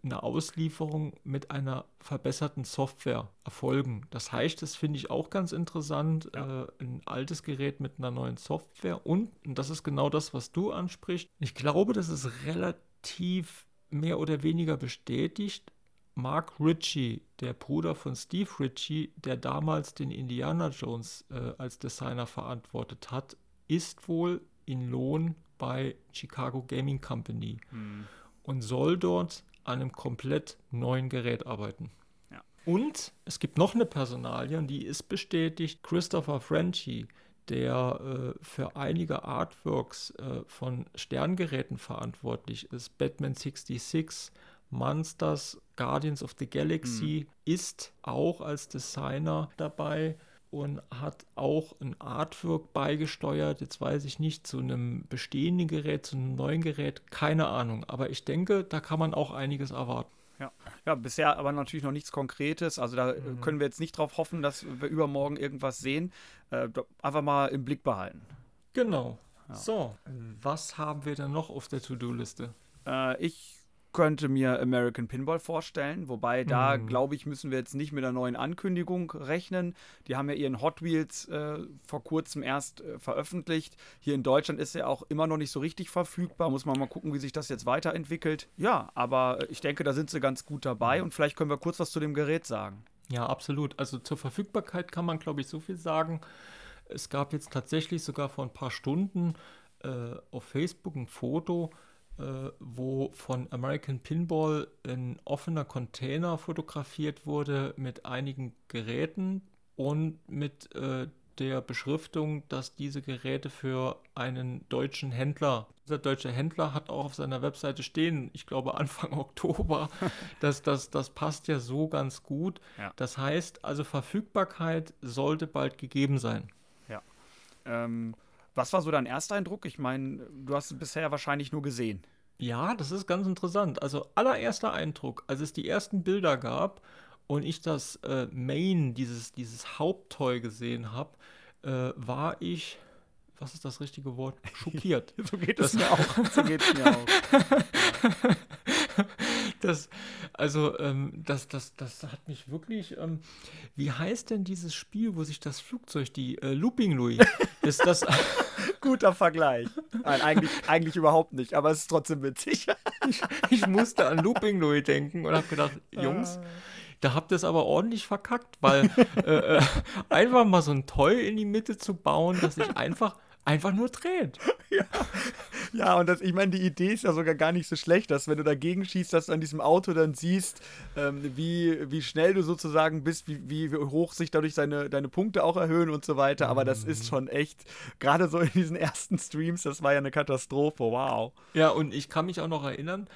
Speaker 2: eine Auslieferung mit einer verbesserten Software erfolgen. Das heißt, das finde ich auch ganz interessant, ja. äh, ein altes Gerät mit einer neuen Software und, und das ist genau das, was du ansprichst, ich glaube, das ist relativ mehr oder weniger bestätigt. Mark Ritchie, der Bruder von Steve Ritchie, der damals den Indiana Jones äh, als Designer verantwortet hat, ist wohl in Lohn bei Chicago Gaming Company hm. und soll dort an einem komplett neuen Gerät arbeiten. Ja. Und es gibt noch eine Personalie, und die ist bestätigt, Christopher Frenchy, der äh, für einige Artworks äh, von Sterngeräten verantwortlich ist, Batman 66, Monsters, Guardians of the Galaxy, mhm. ist auch als Designer dabei und hat auch ein Artwork beigesteuert. Jetzt weiß ich nicht, zu einem bestehenden Gerät, zu einem neuen Gerät, keine Ahnung. Aber ich denke, da kann man auch einiges erwarten.
Speaker 1: Ja. ja, bisher aber natürlich noch nichts Konkretes. Also da mhm. können wir jetzt nicht darauf hoffen, dass wir übermorgen irgendwas sehen. Äh, einfach mal im Blick behalten.
Speaker 2: Genau. Ja. So, was haben wir denn noch auf der To-Do-Liste?
Speaker 1: Äh, ich könnte mir American Pinball vorstellen, wobei da, mhm. glaube ich, müssen wir jetzt nicht mit einer neuen Ankündigung rechnen. Die haben ja ihren Hot Wheels äh, vor kurzem erst äh, veröffentlicht. Hier in Deutschland ist er auch immer noch nicht so richtig verfügbar. Muss man mal gucken, wie sich das jetzt weiterentwickelt. Ja, aber ich denke, da sind sie ganz gut dabei und vielleicht können wir kurz was zu dem Gerät sagen.
Speaker 2: Ja, absolut. Also zur Verfügbarkeit kann man, glaube ich, so viel sagen. Es gab jetzt tatsächlich sogar vor ein paar Stunden äh, auf Facebook ein Foto, äh, wo von American Pinball ein offener Container fotografiert wurde mit einigen Geräten und mit äh, der Beschriftung, dass diese Geräte für einen deutschen Händler, dieser deutsche Händler hat auch auf seiner Webseite stehen, ich glaube Anfang Oktober, das, das, das passt ja so ganz gut. Ja. Das heißt also Verfügbarkeit sollte bald gegeben sein.
Speaker 1: Ja. Ähm, was war so dein erster Eindruck? Ich meine, du hast es bisher wahrscheinlich nur gesehen.
Speaker 2: Ja, das ist ganz interessant. Also allererster Eindruck, als es die ersten Bilder gab und ich das äh, Main, dieses, dieses Haupttoy gesehen habe, äh, war ich, was ist das richtige Wort? Schockiert.
Speaker 1: so geht es mir auch. So geht es mir auch.
Speaker 2: das, also, ähm, das, das, das hat mich wirklich. Ähm, wie heißt denn dieses Spiel, wo sich das Flugzeug, die äh, Looping Louis, ist das.
Speaker 1: Guter Vergleich. Nein, eigentlich, eigentlich überhaupt nicht, aber es ist trotzdem witzig.
Speaker 2: ich, ich musste an Looping Louis denken und habe gedacht, Jungs. Da habt ihr es aber ordentlich verkackt, weil äh, äh, einfach mal so ein Toy in die Mitte zu bauen, das sich einfach einfach nur dreht.
Speaker 1: Ja, ja und das, ich meine, die Idee ist ja sogar gar nicht so schlecht, dass wenn du dagegen schießt, dass du an diesem Auto dann siehst, ähm, wie, wie schnell du sozusagen bist, wie, wie hoch sich dadurch seine, deine Punkte auch erhöhen und so weiter. Aber das ist mhm. schon echt, gerade so in diesen ersten Streams, das war ja eine Katastrophe. Wow.
Speaker 2: Ja, und ich kann mich auch noch erinnern,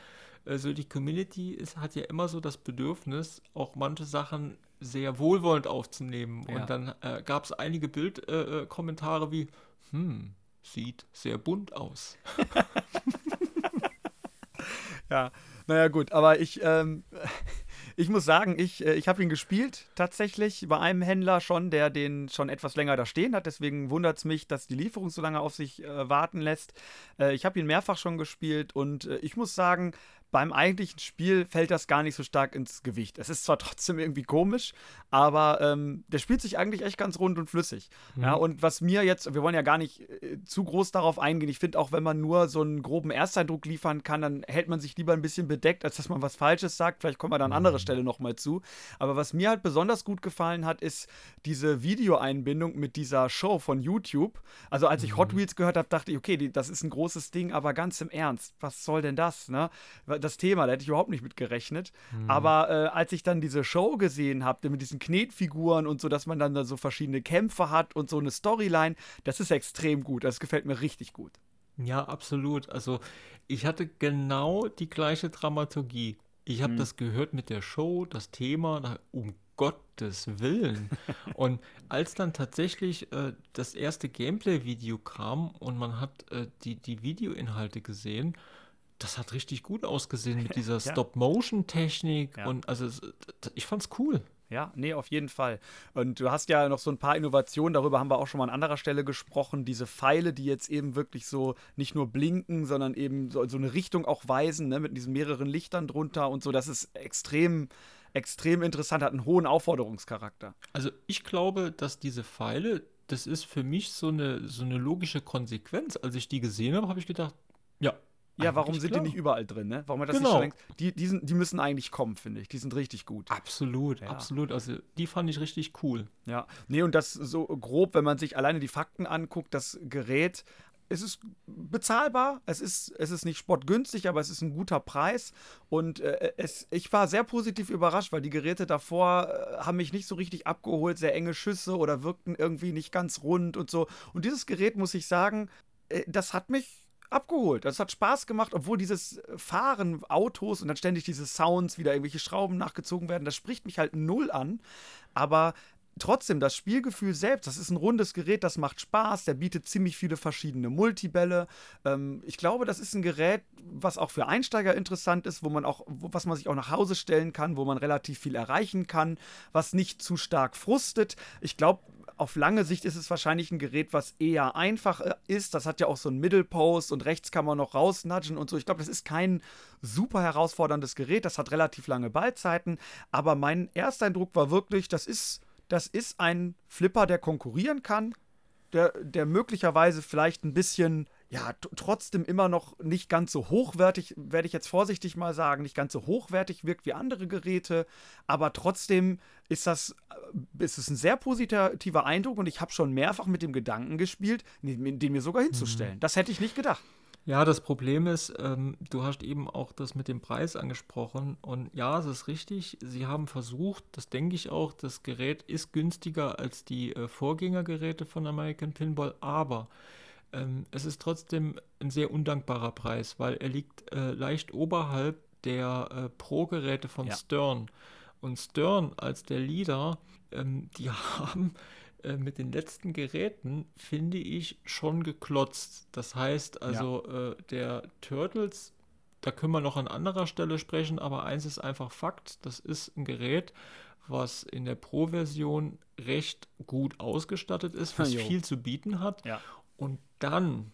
Speaker 2: also die Community ist, hat ja immer so das Bedürfnis, auch manche Sachen sehr wohlwollend aufzunehmen. Ja. Und dann äh, gab es einige Bildkommentare äh, äh wie, hm, sieht sehr bunt aus.
Speaker 1: ja, naja gut, aber ich, ähm, ich muss sagen, ich, äh, ich habe ihn gespielt tatsächlich bei einem Händler schon, der den schon etwas länger da stehen hat. Deswegen wundert es mich, dass die Lieferung so lange auf sich äh, warten lässt. Äh, ich habe ihn mehrfach schon gespielt und äh, ich muss sagen, beim eigentlichen Spiel fällt das gar nicht so stark ins Gewicht. Es ist zwar trotzdem irgendwie komisch, aber ähm, der spielt sich eigentlich echt ganz rund und flüssig. Mhm. Ja, und was mir jetzt, wir wollen ja gar nicht äh, zu groß darauf eingehen. Ich finde auch, wenn man nur so einen groben Ersteindruck liefern kann, dann hält man sich lieber ein bisschen bedeckt, als dass man was Falsches sagt. Vielleicht kommen wir dann an anderer mhm. Stelle nochmal zu. Aber was mir halt besonders gut gefallen hat, ist diese Videoeinbindung mit dieser Show von YouTube. Also als ich Hot mhm. Wheels gehört habe, dachte ich, okay, die, das ist ein großes Ding, aber ganz im Ernst, was soll denn das? Ne? Das Thema, da hätte ich überhaupt nicht mit gerechnet. Mhm. Aber äh, als ich dann diese Show gesehen habe, mit diesen Knetfiguren und so, dass man dann da so verschiedene Kämpfe hat und so eine Storyline, das ist extrem gut. Das gefällt mir richtig gut.
Speaker 2: Ja, absolut. Also ich hatte genau die gleiche Dramaturgie. Ich habe mhm. das gehört mit der Show, das Thema, um Gottes Willen. und als dann tatsächlich äh, das erste Gameplay-Video kam und man hat äh, die, die Videoinhalte gesehen, das hat richtig gut ausgesehen mit dieser. Stop-Motion-Technik ja. und also ich fand's cool.
Speaker 1: Ja, nee, auf jeden Fall. Und du hast ja noch so ein paar Innovationen, darüber haben wir auch schon mal an anderer Stelle gesprochen. Diese Pfeile, die jetzt eben wirklich so nicht nur blinken, sondern eben so, so eine Richtung auch weisen, ne, mit diesen mehreren Lichtern drunter und so. Das ist extrem, extrem interessant, hat einen hohen Aufforderungscharakter.
Speaker 2: Also ich glaube, dass diese Pfeile, das ist für mich so eine, so eine logische Konsequenz. Als ich die gesehen habe, habe ich gedacht, ja,
Speaker 1: ja, warum sind klar. die nicht überall drin, ne? Warum hat das genau. nicht schon längst? Die, die, sind, die müssen eigentlich kommen, finde ich. Die sind richtig gut.
Speaker 2: Absolut, ja. absolut. Also die fand ich richtig cool.
Speaker 1: Ja. Nee, und das so grob, wenn man sich alleine die Fakten anguckt, das Gerät es ist bezahlbar, es ist, es ist nicht sportgünstig, aber es ist ein guter Preis. Und äh, es, ich war sehr positiv überrascht, weil die Geräte davor äh, haben mich nicht so richtig abgeholt, sehr enge Schüsse oder wirkten irgendwie nicht ganz rund und so. Und dieses Gerät, muss ich sagen, äh, das hat mich abgeholt. Das hat Spaß gemacht, obwohl dieses Fahren, Autos und dann ständig diese Sounds, wieder irgendwelche Schrauben nachgezogen werden, das spricht mich halt null an. Aber trotzdem, das Spielgefühl selbst, das ist ein rundes Gerät, das macht Spaß, der bietet ziemlich viele verschiedene Multibälle. Ähm, ich glaube, das ist ein Gerät, was auch für Einsteiger interessant ist, wo man auch, was man sich auch nach Hause stellen kann, wo man relativ viel erreichen kann, was nicht zu stark frustet. Ich glaube, auf lange Sicht ist es wahrscheinlich ein Gerät, was eher einfach äh, ist. Das hat ja auch so einen Middle Post und rechts kann man noch rausnudgen und so. Ich glaube, das ist kein super herausforderndes Gerät. Das hat relativ lange Ballzeiten. Aber mein Ersteindruck war wirklich, das ist, das ist ein Flipper, der konkurrieren kann, der, der möglicherweise vielleicht ein bisschen ja, trotzdem immer noch nicht ganz so hochwertig, werde ich jetzt vorsichtig mal sagen, nicht ganz so hochwertig wirkt wie andere Geräte, aber trotzdem ist das äh, ist es ein sehr positiver Eindruck und ich habe schon mehrfach mit dem Gedanken gespielt, den mir sogar hinzustellen. Mhm. Das hätte ich nicht gedacht.
Speaker 2: Ja, das Problem ist, ähm, du hast eben auch das mit dem Preis angesprochen und ja, es ist richtig, sie haben versucht, das denke ich auch, das Gerät ist günstiger als die äh, Vorgängergeräte von American Pinball, aber ähm, es ist trotzdem ein sehr undankbarer Preis, weil er liegt äh, leicht oberhalb der äh, Pro-Geräte von ja. Stern. Und Stern als der Leader, ähm, die haben äh, mit den letzten Geräten, finde ich, schon geklotzt. Das heißt also, ja. Äh, der Turtles, da können wir noch an anderer Stelle sprechen, aber eins ist einfach Fakt, das ist ein Gerät, was in der Pro-Version recht gut ausgestattet ist, was viel zu bieten hat. Ja. Und dann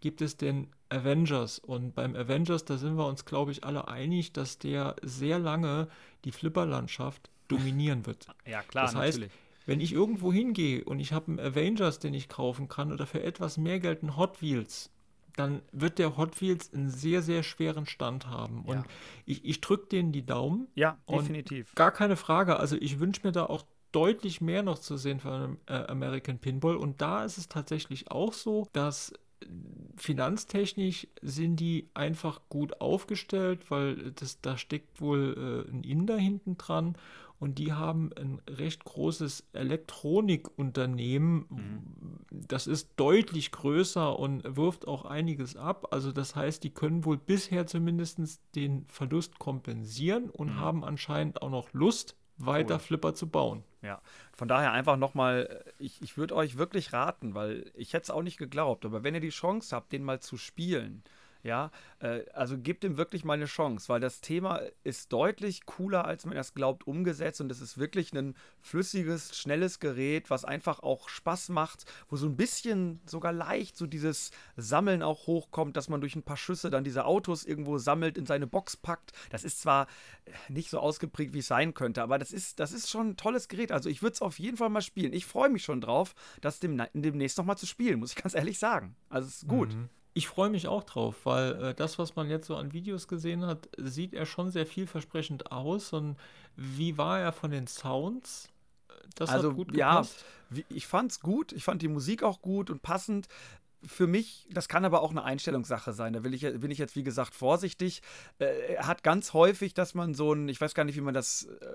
Speaker 2: gibt es den Avengers. Und beim Avengers, da sind wir uns, glaube ich, alle einig, dass der sehr lange die Flipperlandschaft dominieren wird.
Speaker 1: Ja, klar,
Speaker 2: das heißt, natürlich. Wenn ich irgendwo hingehe und ich habe einen Avengers, den ich kaufen kann, oder für etwas mehr Geld einen Hot Wheels, dann wird der Hot Wheels einen sehr, sehr schweren Stand haben. Ja. Und ich, ich drücke denen die Daumen.
Speaker 1: Ja, definitiv.
Speaker 2: Gar keine Frage. Also ich wünsche mir da auch deutlich mehr noch zu sehen von äh, American Pinball. Und da ist es tatsächlich auch so, dass finanztechnisch sind die einfach gut aufgestellt, weil das, da steckt wohl äh, ein Inder hinten dran und die haben ein recht großes Elektronikunternehmen. Mhm. Das ist deutlich größer und wirft auch einiges ab. Also das heißt, die können wohl bisher zumindest den Verlust kompensieren und mhm. haben anscheinend auch noch Lust, weiter cool. Flipper zu bauen.
Speaker 1: Ja, von daher einfach nochmal, ich, ich würde euch wirklich raten, weil ich hätte es auch nicht geglaubt, aber wenn ihr die Chance habt, den mal zu spielen, ja, äh, also gebt ihm wirklich mal eine Chance, weil das Thema ist deutlich cooler, als man erst glaubt, umgesetzt und es ist wirklich ein flüssiges, schnelles Gerät, was einfach auch Spaß macht, wo so ein bisschen sogar leicht so dieses Sammeln auch hochkommt, dass man durch ein paar Schüsse dann diese Autos irgendwo sammelt, in seine Box packt. Das ist zwar nicht so ausgeprägt, wie es sein könnte, aber das ist, das ist schon ein tolles Gerät. Also ich würde es auf jeden Fall mal spielen. Ich freue mich schon drauf, das demnächst nochmal zu spielen, muss ich ganz ehrlich sagen. Also es ist gut. Mhm.
Speaker 2: Ich freue mich auch drauf, weil äh, das, was man jetzt so an Videos gesehen hat, sieht er schon sehr vielversprechend aus. Und wie war er von den Sounds?
Speaker 1: Das also, hat gut gepasst. Ja, ich fand's gut. Ich fand die Musik auch gut und passend für mich, das kann aber auch eine Einstellungssache sein. Da will ich, bin ich jetzt, wie gesagt, vorsichtig. Äh, hat ganz häufig, dass man so ein, ich weiß gar nicht, wie man das, äh,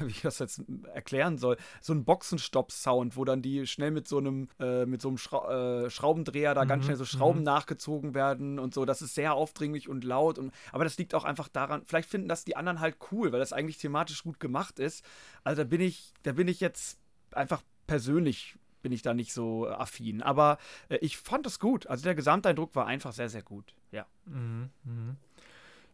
Speaker 1: wie ich das jetzt erklären soll, so ein Boxenstopp-Sound, wo dann die schnell mit so einem, äh, mit so einem Schra äh, Schraubendreher da mhm. ganz schnell so Schrauben mhm. nachgezogen werden und so. Das ist sehr aufdringlich und laut. Und, aber das liegt auch einfach daran, vielleicht finden das die anderen halt cool, weil das eigentlich thematisch gut gemacht ist. Also da bin ich, da bin ich jetzt einfach persönlich bin ich da nicht so äh, affin. Aber äh, ich fand es gut. Also der Gesamteindruck war einfach sehr, sehr gut. Ja. Mhm,
Speaker 2: mh.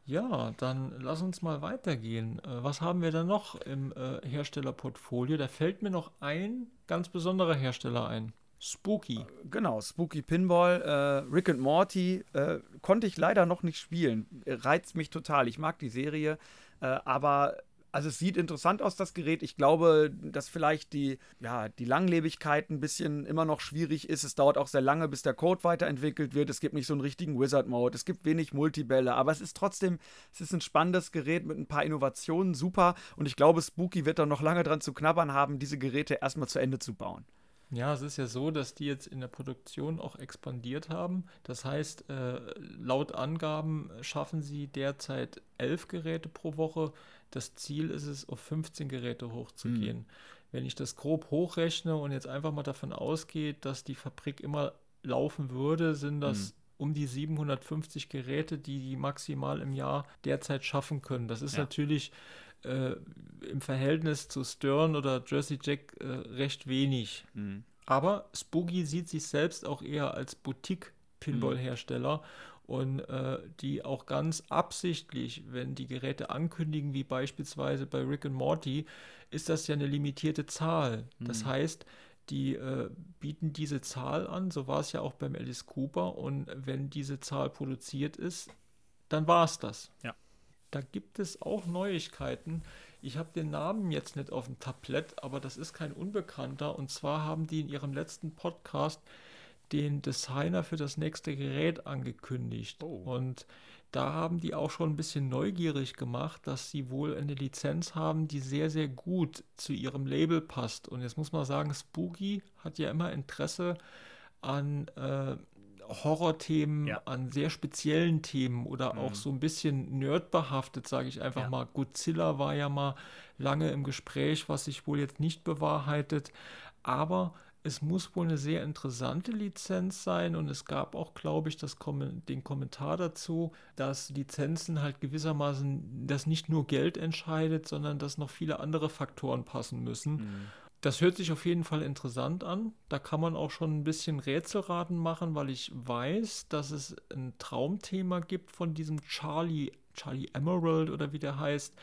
Speaker 2: Ja, dann lass uns mal weitergehen. Äh, was haben wir da noch im äh, Herstellerportfolio? Da fällt mir noch ein ganz besonderer Hersteller ein. Spooky. Äh,
Speaker 1: genau, Spooky Pinball. Äh, Rick and Morty äh, konnte ich leider noch nicht spielen. Reizt mich total. Ich mag die Serie, aber also es sieht interessant aus, das Gerät. Ich glaube, dass vielleicht die, ja, die Langlebigkeit ein bisschen immer noch schwierig ist. Es dauert auch sehr lange, bis der Code weiterentwickelt wird. Es gibt nicht so einen richtigen Wizard-Mode. Es gibt wenig Multibälle. Aber es ist trotzdem, es ist ein spannendes Gerät mit ein paar Innovationen. Super. Und ich glaube, Spooky wird da noch lange dran zu knabbern haben, diese Geräte erstmal zu Ende zu bauen.
Speaker 2: Ja, es ist ja so, dass die jetzt in der Produktion auch expandiert haben. Das heißt, äh, laut Angaben schaffen sie derzeit elf Geräte pro Woche. Das Ziel ist es, auf 15 Geräte hochzugehen. Mhm. Wenn ich das grob hochrechne und jetzt einfach mal davon ausgeht, dass die Fabrik immer laufen würde, sind das mhm. um die 750 Geräte, die die maximal im Jahr derzeit schaffen können. Das ist ja. natürlich äh, im Verhältnis zu Stern oder Jersey Jack äh, recht wenig. Mhm. Aber Spooky sieht sich selbst auch eher als Boutique-Pinball-Hersteller mhm. Und äh, die auch ganz absichtlich, wenn die Geräte ankündigen, wie beispielsweise bei Rick and Morty, ist das ja eine limitierte Zahl. Mhm. Das heißt, die äh, bieten diese Zahl an, so war es ja auch beim Alice Cooper und wenn diese Zahl produziert ist, dann war es das.
Speaker 1: Ja
Speaker 2: da gibt es auch Neuigkeiten. Ich habe den Namen jetzt nicht auf dem Tablett, aber das ist kein Unbekannter. Und zwar haben die in ihrem letzten Podcast den Designer für das nächste Gerät angekündigt. Oh. Und da haben die auch schon ein bisschen neugierig gemacht, dass sie wohl eine Lizenz haben, die sehr, sehr gut zu ihrem Label passt. Und jetzt muss man sagen, Spooky hat ja immer Interesse an äh, Horrorthemen, ja. an sehr speziellen Themen oder mhm. auch so ein bisschen nerdbehaftet, sage ich einfach ja. mal. Godzilla war ja mal lange im Gespräch, was sich wohl jetzt nicht bewahrheitet. Aber es muss wohl eine sehr interessante Lizenz sein und es gab auch, glaube ich, das, den Kommentar dazu, dass Lizenzen halt gewissermaßen, dass nicht nur Geld entscheidet, sondern dass noch viele andere Faktoren passen müssen. Mhm. Das hört sich auf jeden Fall interessant an. Da kann man auch schon ein bisschen Rätselraten machen, weil ich weiß, dass es ein Traumthema gibt von diesem Charlie, Charlie Emerald oder wie der heißt.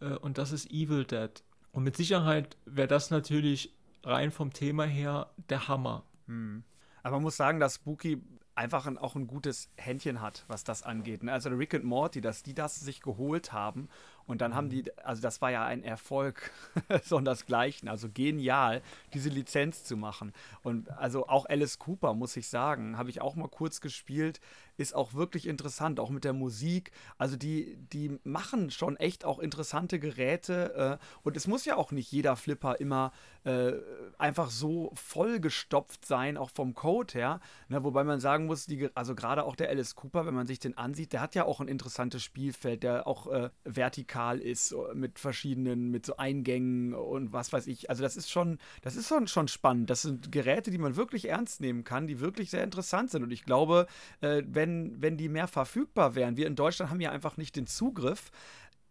Speaker 2: Äh, und das ist Evil Dead. Und mit Sicherheit wäre das natürlich rein vom Thema her der Hammer.
Speaker 1: Hm. Aber man muss sagen, dass Spooky einfach ein, auch ein gutes Händchen hat, was das angeht. Ne? Also Rick und Morty, dass die das sich geholt haben und dann haben mhm. die, also das war ja ein Erfolg sondersgleichen, also genial, diese Lizenz zu machen. Und also auch Alice Cooper, muss ich sagen, habe ich auch mal kurz gespielt, ist auch wirklich interessant, auch mit der Musik. Also die, die machen schon echt auch interessante Geräte. Äh, und es muss ja auch nicht jeder Flipper immer äh, einfach so vollgestopft sein, auch vom Code her. Ne? Wobei man sagen muss, die, also gerade auch der Alice Cooper, wenn man sich den ansieht, der hat ja auch ein interessantes Spielfeld, der auch äh, vertikal vertikal ist, mit verschiedenen, mit so Eingängen und was weiß ich. Also das ist schon, das ist schon, schon spannend. Das sind Geräte, die man wirklich ernst nehmen kann, die wirklich sehr interessant sind. Und ich glaube, äh, wenn, wenn die mehr verfügbar wären, wir in Deutschland haben ja einfach nicht den Zugriff,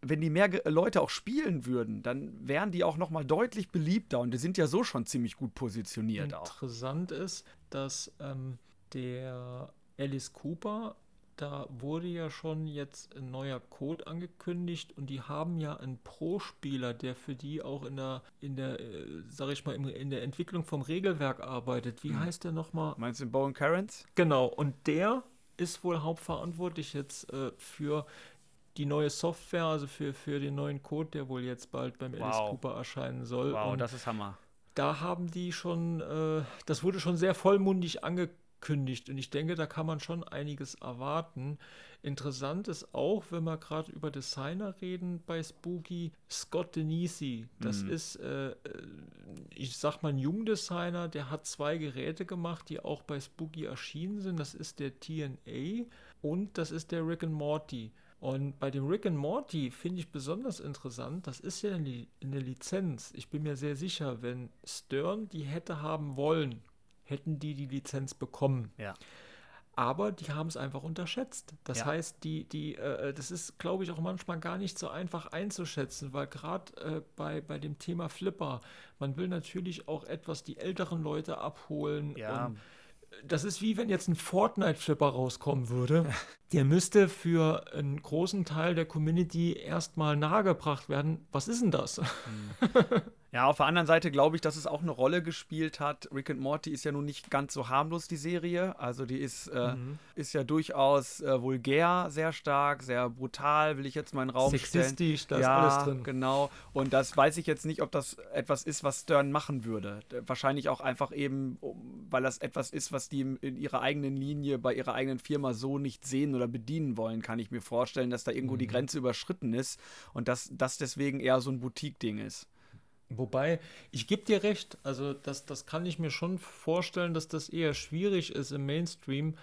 Speaker 1: wenn die mehr Leute auch spielen würden, dann wären die auch noch mal deutlich beliebter und die sind ja so schon ziemlich gut positioniert.
Speaker 2: Interessant auch. ist, dass ähm, der Alice Cooper da wurde ja schon jetzt ein neuer Code angekündigt und die haben ja einen Pro-Spieler, der für die auch in der, in der, äh, sag ich mal, in der Entwicklung vom Regelwerk arbeitet. Wie hm. heißt der nochmal?
Speaker 1: Meinst du den Bowen Carrens?
Speaker 2: Genau, und der ist wohl hauptverantwortlich jetzt äh, für die neue Software, also für, für den neuen Code, der wohl jetzt bald beim wow. Alice Cooper erscheinen soll.
Speaker 1: Wow, und das ist Hammer.
Speaker 2: Da haben die schon, äh, das wurde schon sehr vollmundig angekündigt kündigt. Und ich denke, da kann man schon einiges erwarten. Interessant ist auch, wenn wir gerade über Designer reden bei Spooky, Scott Denisi. Das mhm. ist, äh, ich sag mal, ein Jungdesigner, der hat zwei Geräte gemacht, die auch bei Spooky erschienen sind. Das ist der TNA und das ist der Rick and Morty. Und bei dem Rick and Morty finde ich besonders interessant, das ist ja eine, eine Lizenz. Ich bin mir sehr sicher, wenn Stern die hätte haben wollen, hätten die die Lizenz bekommen.
Speaker 1: Ja.
Speaker 2: Aber die haben es einfach unterschätzt. Das ja. heißt, die, die, äh, das ist, glaube ich, auch manchmal gar nicht so einfach einzuschätzen, weil gerade äh, bei, bei dem Thema Flipper, man will natürlich auch etwas die älteren Leute abholen.
Speaker 1: Ja.
Speaker 2: das ist wie wenn jetzt ein Fortnite-Flipper rauskommen würde. Der müsste für einen großen Teil der Community erstmal nahegebracht werden. Was ist denn das?
Speaker 1: Ja, auf der anderen Seite glaube ich, dass es auch eine Rolle gespielt hat. Rick and Morty ist ja nun nicht ganz so harmlos, die Serie. Also die ist, äh, mhm. ist ja durchaus äh, vulgär, sehr stark, sehr brutal, will ich jetzt mal in den Raum
Speaker 2: Sexistisch,
Speaker 1: stellen. da ja, ist alles drin. genau. Und das weiß ich jetzt nicht, ob das etwas ist, was Stern machen würde. Wahrscheinlich auch einfach eben, weil das etwas ist, was die in ihrer eigenen Linie bei ihrer eigenen Firma so nicht sehen oder bedienen wollen, kann ich mir vorstellen, dass da irgendwo mhm. die Grenze überschritten ist und dass das deswegen eher so ein Boutique-Ding ist.
Speaker 2: Wobei, ich gebe dir recht, also das, das kann ich mir schon vorstellen, dass das eher schwierig ist im Mainstream.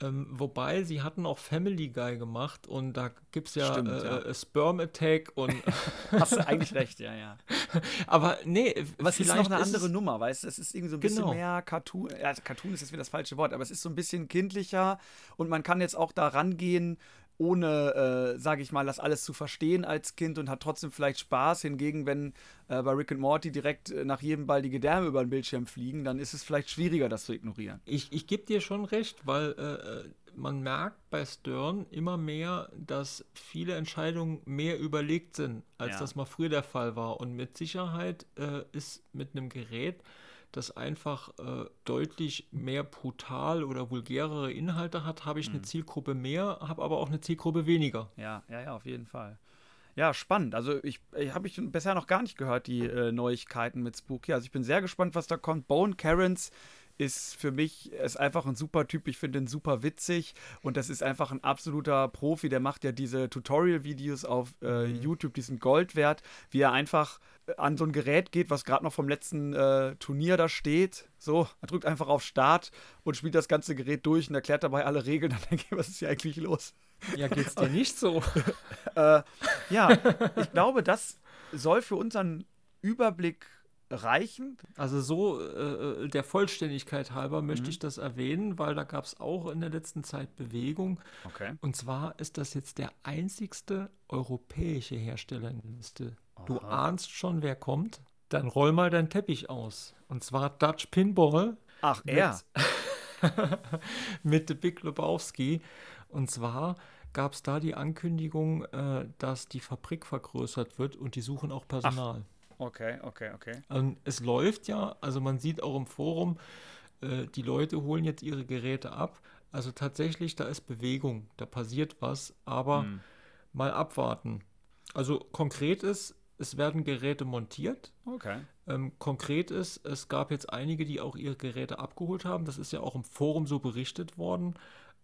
Speaker 2: Ähm, wobei, sie hatten auch Family Guy gemacht und da gibt es ja, Stimmt, äh, ja. Äh, Sperm Attack und.
Speaker 1: Hast du eigentlich recht, ja, ja.
Speaker 2: Aber nee,
Speaker 1: was ist noch eine andere Nummer, weißt du? Es ist irgendwie so ein bisschen genau. mehr Cartoon. Ja, Cartoon ist jetzt wieder das falsche Wort, aber es ist so ein bisschen kindlicher und man kann jetzt auch da rangehen ohne, äh, sage ich mal, das alles zu verstehen als Kind und hat trotzdem vielleicht Spaß. Hingegen, wenn äh, bei Rick und Morty direkt äh, nach jedem Ball die Gedärme über den Bildschirm fliegen, dann ist es vielleicht schwieriger, das zu ignorieren.
Speaker 2: Ich, ich gebe dir schon recht, weil äh, äh, man merkt bei Stern immer mehr, dass viele Entscheidungen mehr überlegt sind, als ja. das mal früher der Fall war. Und mit Sicherheit ist mit einem Gerät das einfach äh, deutlich mehr brutal oder vulgärere Inhalte hat, habe ich mhm. eine Zielgruppe mehr, habe aber auch eine Zielgruppe weniger.
Speaker 1: Ja, ja, ja, auf jeden Fall. Ja, spannend. Also ich, ich habe ich bisher noch gar nicht gehört, die äh, Neuigkeiten mit Spooky. Also ich bin sehr gespannt, was da kommt. Bone Karens ist für mich ist einfach ein super Typ. Ich finde ihn super witzig und das ist einfach ein absoluter Profi. Der macht ja diese Tutorial-Videos auf äh, mhm. YouTube, die sind Gold wert, wie er einfach äh, an so ein Gerät geht, was gerade noch vom letzten äh, Turnier da steht. So, er drückt einfach auf Start und spielt das ganze Gerät durch und erklärt dabei alle Regeln. Dann denke ich, was ist hier eigentlich los?
Speaker 2: Ja, geht's dir nicht so?
Speaker 1: äh, ja, ich glaube, das soll für unseren Überblick reichen.
Speaker 2: Also so äh, der Vollständigkeit halber möchte mhm. ich das erwähnen, weil da gab es auch in der letzten Zeit Bewegung.
Speaker 1: Okay.
Speaker 2: Und zwar ist das jetzt der einzigste europäische Hersteller in der Liste. Aha. Du ahnst schon, wer kommt. Dann roll mal deinen Teppich aus. Und zwar Dutch Pinball.
Speaker 1: Ach, er.
Speaker 2: mit Big Lebowski. Und zwar gab es da die Ankündigung, äh, dass die Fabrik vergrößert wird und die suchen auch Personal. Ach.
Speaker 1: Okay, okay, okay.
Speaker 2: Und es läuft ja, also man sieht auch im Forum, äh, die Leute holen jetzt ihre Geräte ab. Also tatsächlich, da ist Bewegung, da passiert was, aber hm. mal abwarten. Also konkret ist, es werden Geräte montiert.
Speaker 1: Okay.
Speaker 2: Ähm, konkret ist, es gab jetzt einige, die auch ihre Geräte abgeholt haben. Das ist ja auch im Forum so berichtet worden.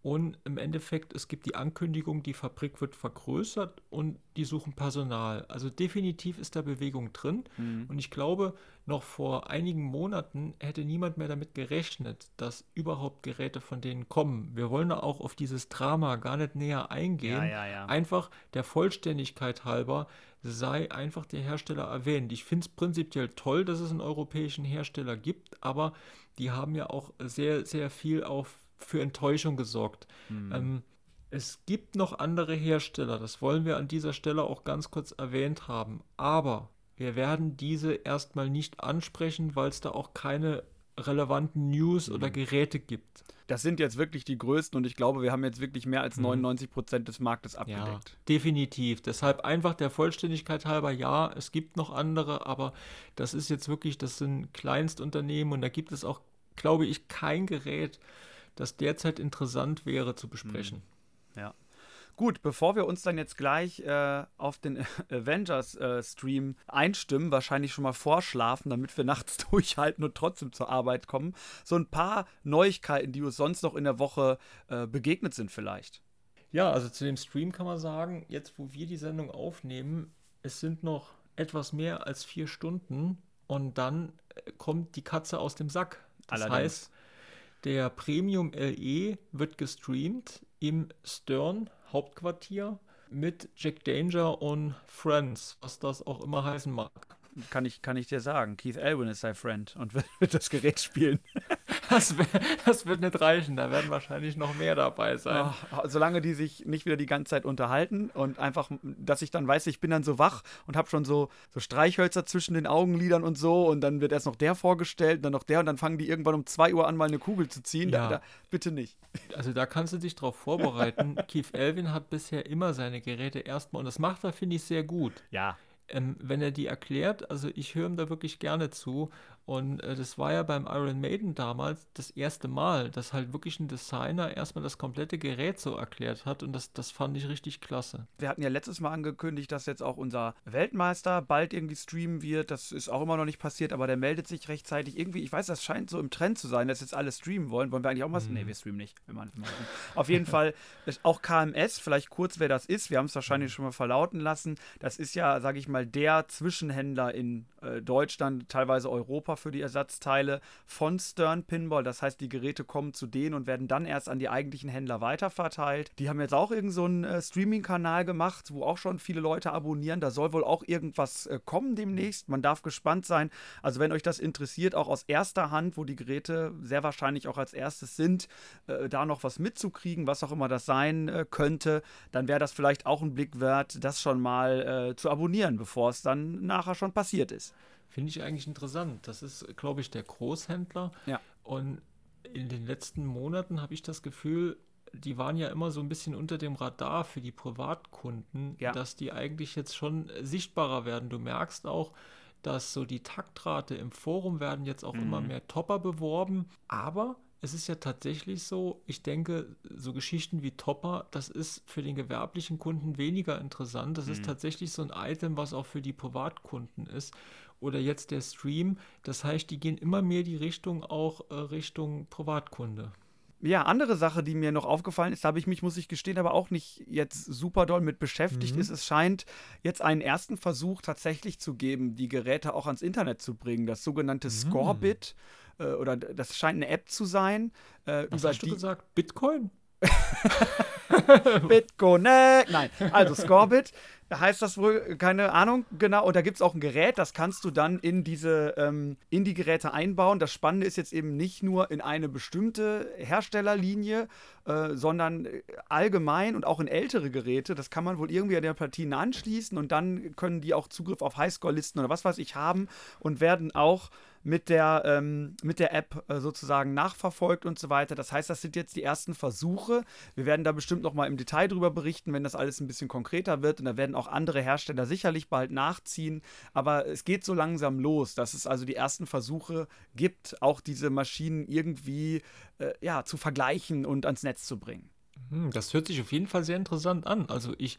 Speaker 2: Und im Endeffekt, es gibt die Ankündigung, die Fabrik wird vergrößert und die suchen Personal. Also definitiv ist da Bewegung drin. Mhm. Und ich glaube, noch vor einigen Monaten hätte niemand mehr damit gerechnet, dass überhaupt Geräte von denen kommen. Wir wollen da auch auf dieses Drama gar nicht näher eingehen.
Speaker 1: Ja, ja, ja.
Speaker 2: Einfach der Vollständigkeit halber sei einfach der Hersteller erwähnt. Ich finde es prinzipiell toll, dass es einen europäischen Hersteller gibt, aber die haben ja auch sehr, sehr viel auf für Enttäuschung gesorgt. Mhm. Ähm, es gibt noch andere Hersteller, das wollen wir an dieser Stelle auch ganz kurz erwähnt haben, aber wir werden diese erstmal nicht ansprechen, weil es da auch keine relevanten News mhm. oder Geräte gibt.
Speaker 1: Das sind jetzt wirklich die größten und ich glaube, wir haben jetzt wirklich mehr als 99 mhm. Prozent des Marktes abgedeckt.
Speaker 2: Ja, definitiv. Deshalb einfach der Vollständigkeit halber, ja, es gibt noch andere, aber das ist jetzt wirklich, das sind Kleinstunternehmen und da gibt es auch, glaube ich, kein Gerät, das derzeit interessant wäre zu besprechen.
Speaker 1: Hm. Ja. Gut, bevor wir uns dann jetzt gleich äh, auf den Avengers-Stream äh, einstimmen, wahrscheinlich schon mal vorschlafen, damit wir nachts durchhalten und trotzdem zur Arbeit kommen, so ein paar Neuigkeiten, die uns sonst noch in der Woche äh, begegnet sind vielleicht.
Speaker 2: Ja, also zu dem Stream kann man sagen, jetzt wo wir die Sendung aufnehmen, es sind noch etwas mehr als vier Stunden und dann äh, kommt die Katze aus dem Sack. Das Allerdings. heißt, der Premium LE wird gestreamt im Stern Hauptquartier mit Jack Danger und Friends, was das auch immer heißen mag
Speaker 1: kann ich, kann ich dir sagen. Keith Elwin ist sein Friend und wird das Gerät spielen.
Speaker 2: Das, das, wird nicht reichen, da werden wahrscheinlich noch mehr dabei sein.
Speaker 1: Oh, solange die sich nicht wieder die ganze Zeit unterhalten und einfach, dass ich dann weiß, ich bin dann so wach und habe schon so, so Streichhölzer zwischen den Augenlidern und so und dann wird erst noch der vorgestellt, dann noch der und dann fangen die irgendwann um 2 Uhr an, mal eine Kugel zu ziehen. Ja. Da, da, bitte nicht.
Speaker 2: Also da kannst du dich drauf vorbereiten. Keith Elwin hat bisher immer seine Geräte erstmal und das macht er, finde ich, sehr gut.
Speaker 1: Ja
Speaker 2: ähm, wenn er die erklärt, also ich höre ihm da wirklich gerne zu. Und äh, das war ja beim Iron Maiden damals das erste Mal, dass halt wirklich ein Designer erstmal das komplette Gerät so erklärt hat. Und das, das fand ich richtig klasse.
Speaker 1: Wir hatten ja letztes Mal angekündigt, dass jetzt auch unser Weltmeister bald irgendwie streamen wird. Das ist auch immer noch nicht passiert, aber der meldet sich rechtzeitig. Irgendwie, ich weiß, das scheint so im Trend zu sein, dass jetzt alle streamen wollen. Wollen wir eigentlich auch mal? Mhm. Nee, wir streamen nicht. Wir machen, machen. Auf jeden Fall auch KMS, vielleicht kurz, wer das ist. Wir haben es wahrscheinlich mhm. schon mal verlauten lassen. Das ist ja, sage ich mal, der Zwischenhändler in äh, Deutschland, teilweise Europa für die Ersatzteile von Stern Pinball. Das heißt, die Geräte kommen zu denen und werden dann erst an die eigentlichen Händler weiterverteilt. Die haben jetzt auch irgendeinen so einen äh, Streaming-Kanal gemacht, wo auch schon viele Leute abonnieren. Da soll wohl auch irgendwas äh, kommen demnächst. Man darf gespannt sein. Also, wenn euch das interessiert, auch aus erster Hand, wo die Geräte sehr wahrscheinlich auch als erstes sind, äh, da noch was mitzukriegen, was auch immer das sein könnte, dann wäre das vielleicht auch ein Blick wert, das schon mal zu abonnieren, bevor es dann nachher schon passiert ist.
Speaker 2: Finde ich eigentlich interessant. Das ist, glaube ich, der Großhändler.
Speaker 1: Ja.
Speaker 2: Und in den letzten Monaten habe ich das Gefühl, die waren ja immer so ein bisschen unter dem Radar für die Privatkunden, ja. dass die eigentlich jetzt schon sichtbarer werden. Du merkst auch, dass so die Taktrate im Forum werden jetzt auch mhm. immer mehr Topper beworben. Aber es ist ja tatsächlich so, ich denke, so Geschichten wie Topper, das ist für den gewerblichen Kunden weniger interessant. Das mhm. ist tatsächlich so ein Item, was auch für die Privatkunden ist oder jetzt der Stream. Das heißt, die gehen immer mehr die Richtung auch äh, Richtung Privatkunde.
Speaker 1: Ja, andere Sache, die mir noch aufgefallen ist, da habe ich mich, muss ich gestehen, aber auch nicht jetzt super doll mit beschäftigt, mhm. ist, es scheint jetzt einen ersten Versuch tatsächlich zu geben, die Geräte auch ans Internet zu bringen. Das sogenannte mhm. Scorebit, äh, oder das scheint eine App zu sein.
Speaker 2: Äh, Was hast du gesagt? Bitcoin?
Speaker 1: BitConnect. Nein, also Scorebit heißt das wohl, keine Ahnung, genau. Und da gibt es auch ein Gerät, das kannst du dann in diese, ähm, in die Geräte einbauen. Das Spannende ist jetzt eben nicht nur in eine bestimmte Herstellerlinie, äh, sondern allgemein und auch in ältere Geräte. Das kann man wohl irgendwie an der Platine anschließen und dann können die auch Zugriff auf Highscore-Listen oder was weiß ich haben und werden auch mit der, ähm, mit der App äh, sozusagen nachverfolgt und so weiter. Das heißt, das sind jetzt die ersten Versuche. Wir werden da bestimmt noch mal im Detail drüber berichten, wenn das alles ein bisschen konkreter wird. Und da werden auch andere Hersteller sicherlich bald nachziehen. Aber es geht so langsam los, dass es also die ersten Versuche gibt, auch diese Maschinen irgendwie äh, ja, zu vergleichen und ans Netz zu bringen.
Speaker 2: Hm, das hört sich auf jeden Fall sehr interessant an. Also ich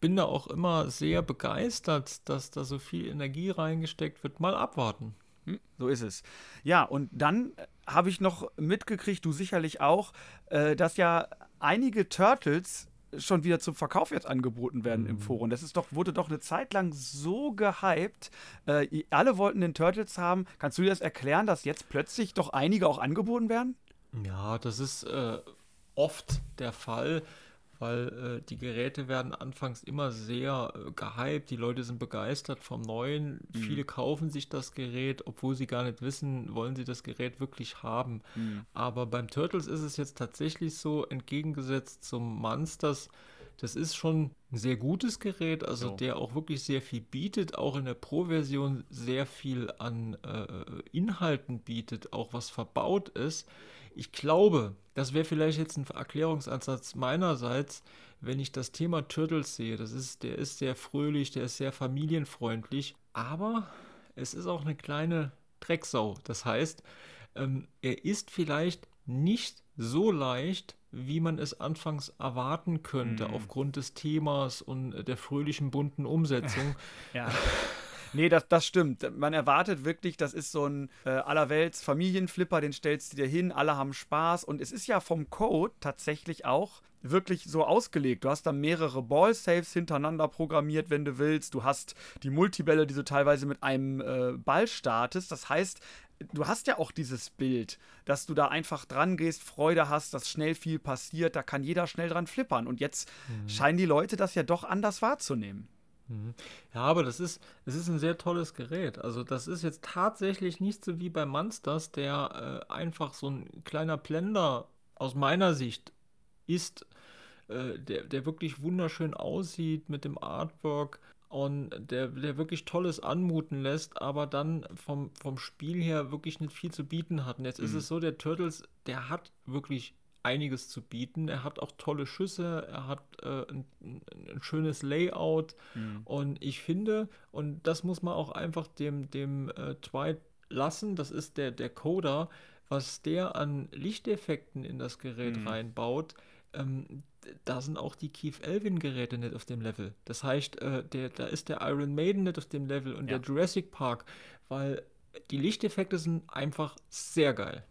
Speaker 2: bin da auch immer sehr begeistert, dass da so viel Energie reingesteckt wird. Mal abwarten.
Speaker 1: Hm, so ist es. Ja, und dann äh, habe ich noch mitgekriegt, du sicherlich auch, äh, dass ja einige Turtles schon wieder zum Verkauf jetzt angeboten werden mhm. im Forum. Das ist doch, wurde doch eine Zeit lang so gehypt. Äh, alle wollten den Turtles haben. Kannst du dir das erklären, dass jetzt plötzlich doch einige auch angeboten werden?
Speaker 2: Ja, das ist äh, oft der Fall weil äh, die Geräte werden anfangs immer sehr äh, gehypt, die Leute sind begeistert vom Neuen, mhm. viele kaufen sich das Gerät, obwohl sie gar nicht wissen, wollen sie das Gerät wirklich haben. Mhm. Aber beim Turtles ist es jetzt tatsächlich so, entgegengesetzt zum Monsters, das ist schon ein sehr gutes Gerät, also so. der auch wirklich sehr viel bietet, auch in der Pro-Version sehr viel an äh, Inhalten bietet, auch was verbaut ist. Ich glaube, das wäre vielleicht jetzt ein Erklärungsansatz meinerseits, wenn ich das Thema Turtles sehe. Das ist, der ist sehr fröhlich, der ist sehr familienfreundlich, aber es ist auch eine kleine Drecksau. Das heißt, ähm, er ist vielleicht nicht so leicht wie man es anfangs erwarten könnte,
Speaker 1: Mhm.
Speaker 2: aufgrund des Themas und der fröhlichen, bunten Umsetzung.
Speaker 1: Ja. Nee, das, das stimmt. Man erwartet wirklich, das ist so ein äh, allerwelts Familienflipper, den stellst du dir hin, alle haben Spaß und es ist ja vom Code tatsächlich auch wirklich so ausgelegt. Du hast da mehrere Ball-Saves hintereinander programmiert, wenn du willst. Du hast die Multibälle, die du teilweise mit einem äh, Ball startest. Das heißt, du hast ja auch dieses Bild, dass du da einfach dran gehst, Freude hast, dass schnell viel passiert, da kann jeder schnell dran flippern. Und jetzt scheinen die Leute das ja doch anders wahrzunehmen.
Speaker 2: Ja, aber das ist, das ist ein sehr tolles Gerät. Also das ist jetzt tatsächlich nicht so wie bei Monsters, der äh, einfach so ein kleiner Blender aus meiner Sicht ist, äh, der, der wirklich wunderschön aussieht mit dem Artwork und der, der wirklich Tolles anmuten lässt, aber dann vom, vom Spiel her wirklich nicht viel zu bieten hat. Und jetzt ist es so, der Turtles, der hat wirklich einiges zu bieten. Er hat auch tolle Schüsse, er hat äh, ein, ein, schönes Layout und ich finde, und das muss man auch einfach dem, dem äh, Dwight lassen, das ist der, der Coder, was der an Lichteffekten in das Gerät reinbaut, ähm, da sind auch die Keith Elvin Geräte nicht auf dem Level. Das heißt, äh, der, da ist der Iron Maiden nicht auf dem Level und
Speaker 1: Ja.
Speaker 2: der Jurassic Park, weil die Lichteffekte sind einfach sehr geil.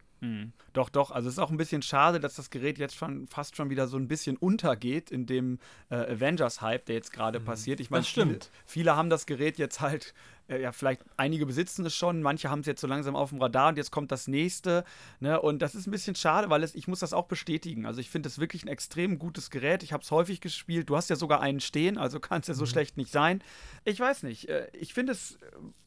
Speaker 1: Doch, doch. Also es ist auch ein bisschen schade, dass das Gerät jetzt schon fast schon wieder so ein bisschen untergeht in dem äh, Avengers-Hype, der jetzt gerade passiert. Ich meine. Viele, viele haben das Gerät jetzt halt, äh, ja, vielleicht einige besitzen es schon, manche haben es jetzt so langsam auf dem Radar und jetzt kommt das nächste. Ne? Und das ist ein bisschen schade, weil es, ich muss das auch bestätigen. Also ich finde es wirklich ein extrem gutes Gerät. Ich habe es häufig gespielt. Du hast ja sogar einen stehen, also kann es ja so schlecht nicht sein. Ich weiß nicht. äh, Ich finde es,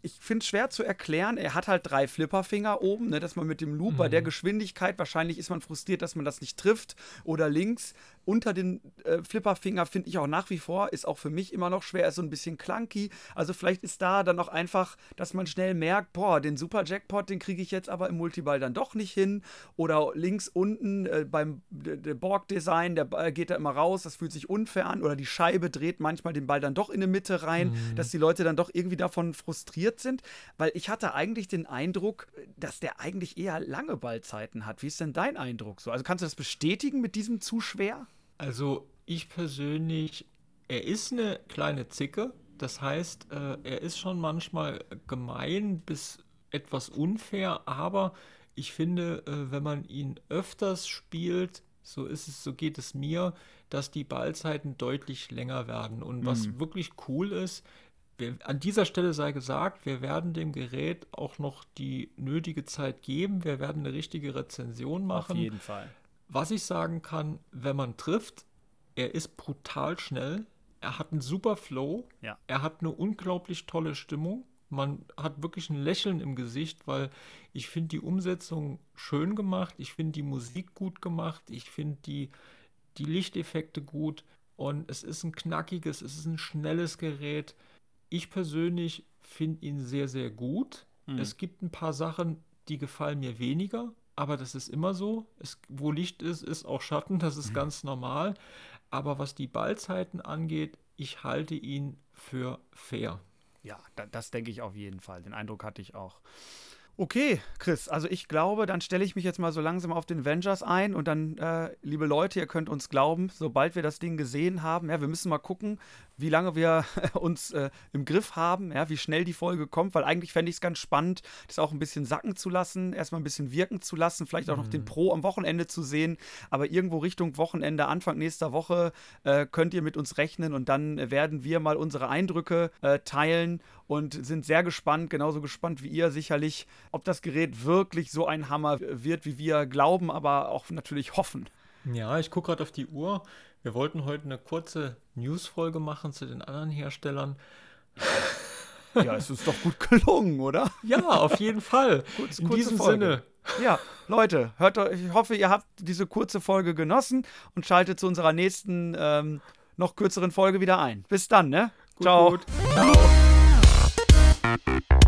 Speaker 1: ich finde es schwer zu erklären. Er hat halt drei Flipperfinger oben, ne, dass man mit dem Loop bei der Geschwindigkeit, wahrscheinlich ist man frustriert, dass man das nicht trifft. Oder links unter den äh, Flipperfinger finde ich auch nach wie vor, ist auch für mich immer noch schwer, ist so ein bisschen clunky. Also vielleicht ist da dann auch einfach, dass man schnell merkt, boah, den Super Jackpot, den kriege ich jetzt aber im Multiball dann doch nicht hin. Oder links unten äh, beim Borg-Design, der Ball geht da immer raus, das fühlt sich unfair an. Oder die Scheibe dreht manchmal den Ball dann doch in die Mitte rein, dass die Leute dann doch irgendwie davon frustriert sind. Weil ich hatte eigentlich den Eindruck, dass der eigentlich eher lange Ballzeiten hat. Wie ist denn dein Eindruck so? Also kannst du das bestätigen mit diesem zu schwer?
Speaker 2: Also ich persönlich, er ist eine kleine Zicke. Das heißt, äh, er ist schon manchmal gemein bis etwas unfair, aber ich finde, äh, wenn man ihn öfters spielt, so ist es, so geht es mir, dass die Ballzeiten deutlich länger werden. Und was wirklich cool ist, wir, an dieser Stelle sei gesagt, wir werden dem Gerät auch noch die nötige Zeit geben. Wir werden eine richtige Rezension machen.
Speaker 1: Fall.
Speaker 2: Was ich sagen kann, wenn man trifft, er ist brutal schnell, er hat einen super Flow,
Speaker 1: Ja.
Speaker 2: er hat eine unglaublich tolle Stimmung. Man hat wirklich ein Lächeln im Gesicht, weil ich finde die Umsetzung schön gemacht, ich finde die Musik gut gemacht, ich finde die, die Lichteffekte gut und es ist ein knackiges, es ist ein schnelles Gerät. Ich persönlich finde ihn sehr, sehr gut. Es gibt ein paar Sachen, die gefallen mir weniger, aber das ist immer so. Es, wo Licht ist, ist auch Schatten, das ist ganz normal. Aber was die Ballzeiten angeht, ich halte ihn für fair.
Speaker 1: Ja, da, das denke ich auf jeden Fall. Den Eindruck hatte ich auch. Okay, Chris, also ich glaube, dann stelle ich mich jetzt mal so langsam auf den Avengers ein und dann, äh, liebe Leute, ihr könnt uns glauben, sobald wir das Ding gesehen haben, ja, wir müssen mal gucken, wie lange wir uns äh, im Griff haben, ja, wie schnell die Folge kommt, weil eigentlich fände ich es ganz spannend, das auch ein bisschen sacken zu lassen, erstmal ein bisschen wirken zu lassen, vielleicht auch noch den Pro am Wochenende zu sehen, aber irgendwo Richtung Wochenende, Anfang nächster Woche äh, könnt ihr mit uns rechnen und dann werden wir mal unsere Eindrücke äh, teilen und sind sehr gespannt, genauso gespannt wie ihr sicherlich, ob das Gerät wirklich so ein Hammer wird, wie wir glauben, aber auch natürlich hoffen.
Speaker 2: Ja, ich gucke gerade auf die Uhr. Wir wollten heute eine kurze News-Folge machen zu den anderen Herstellern.
Speaker 1: Ja, es ist doch gut gelungen, oder?
Speaker 2: Ja, auf jeden Fall.
Speaker 1: Kurz-
Speaker 2: In diesem
Speaker 1: Folge.
Speaker 2: Sinne.
Speaker 1: Ja, Leute, hört euch, ich hoffe, ihr habt diese kurze Folge genossen und schaltet zu unserer nächsten, ähm, noch kürzeren Folge wieder ein. Bis dann, ne?
Speaker 2: Gut,
Speaker 1: Ciao.
Speaker 2: gut. Ciao. Thank you.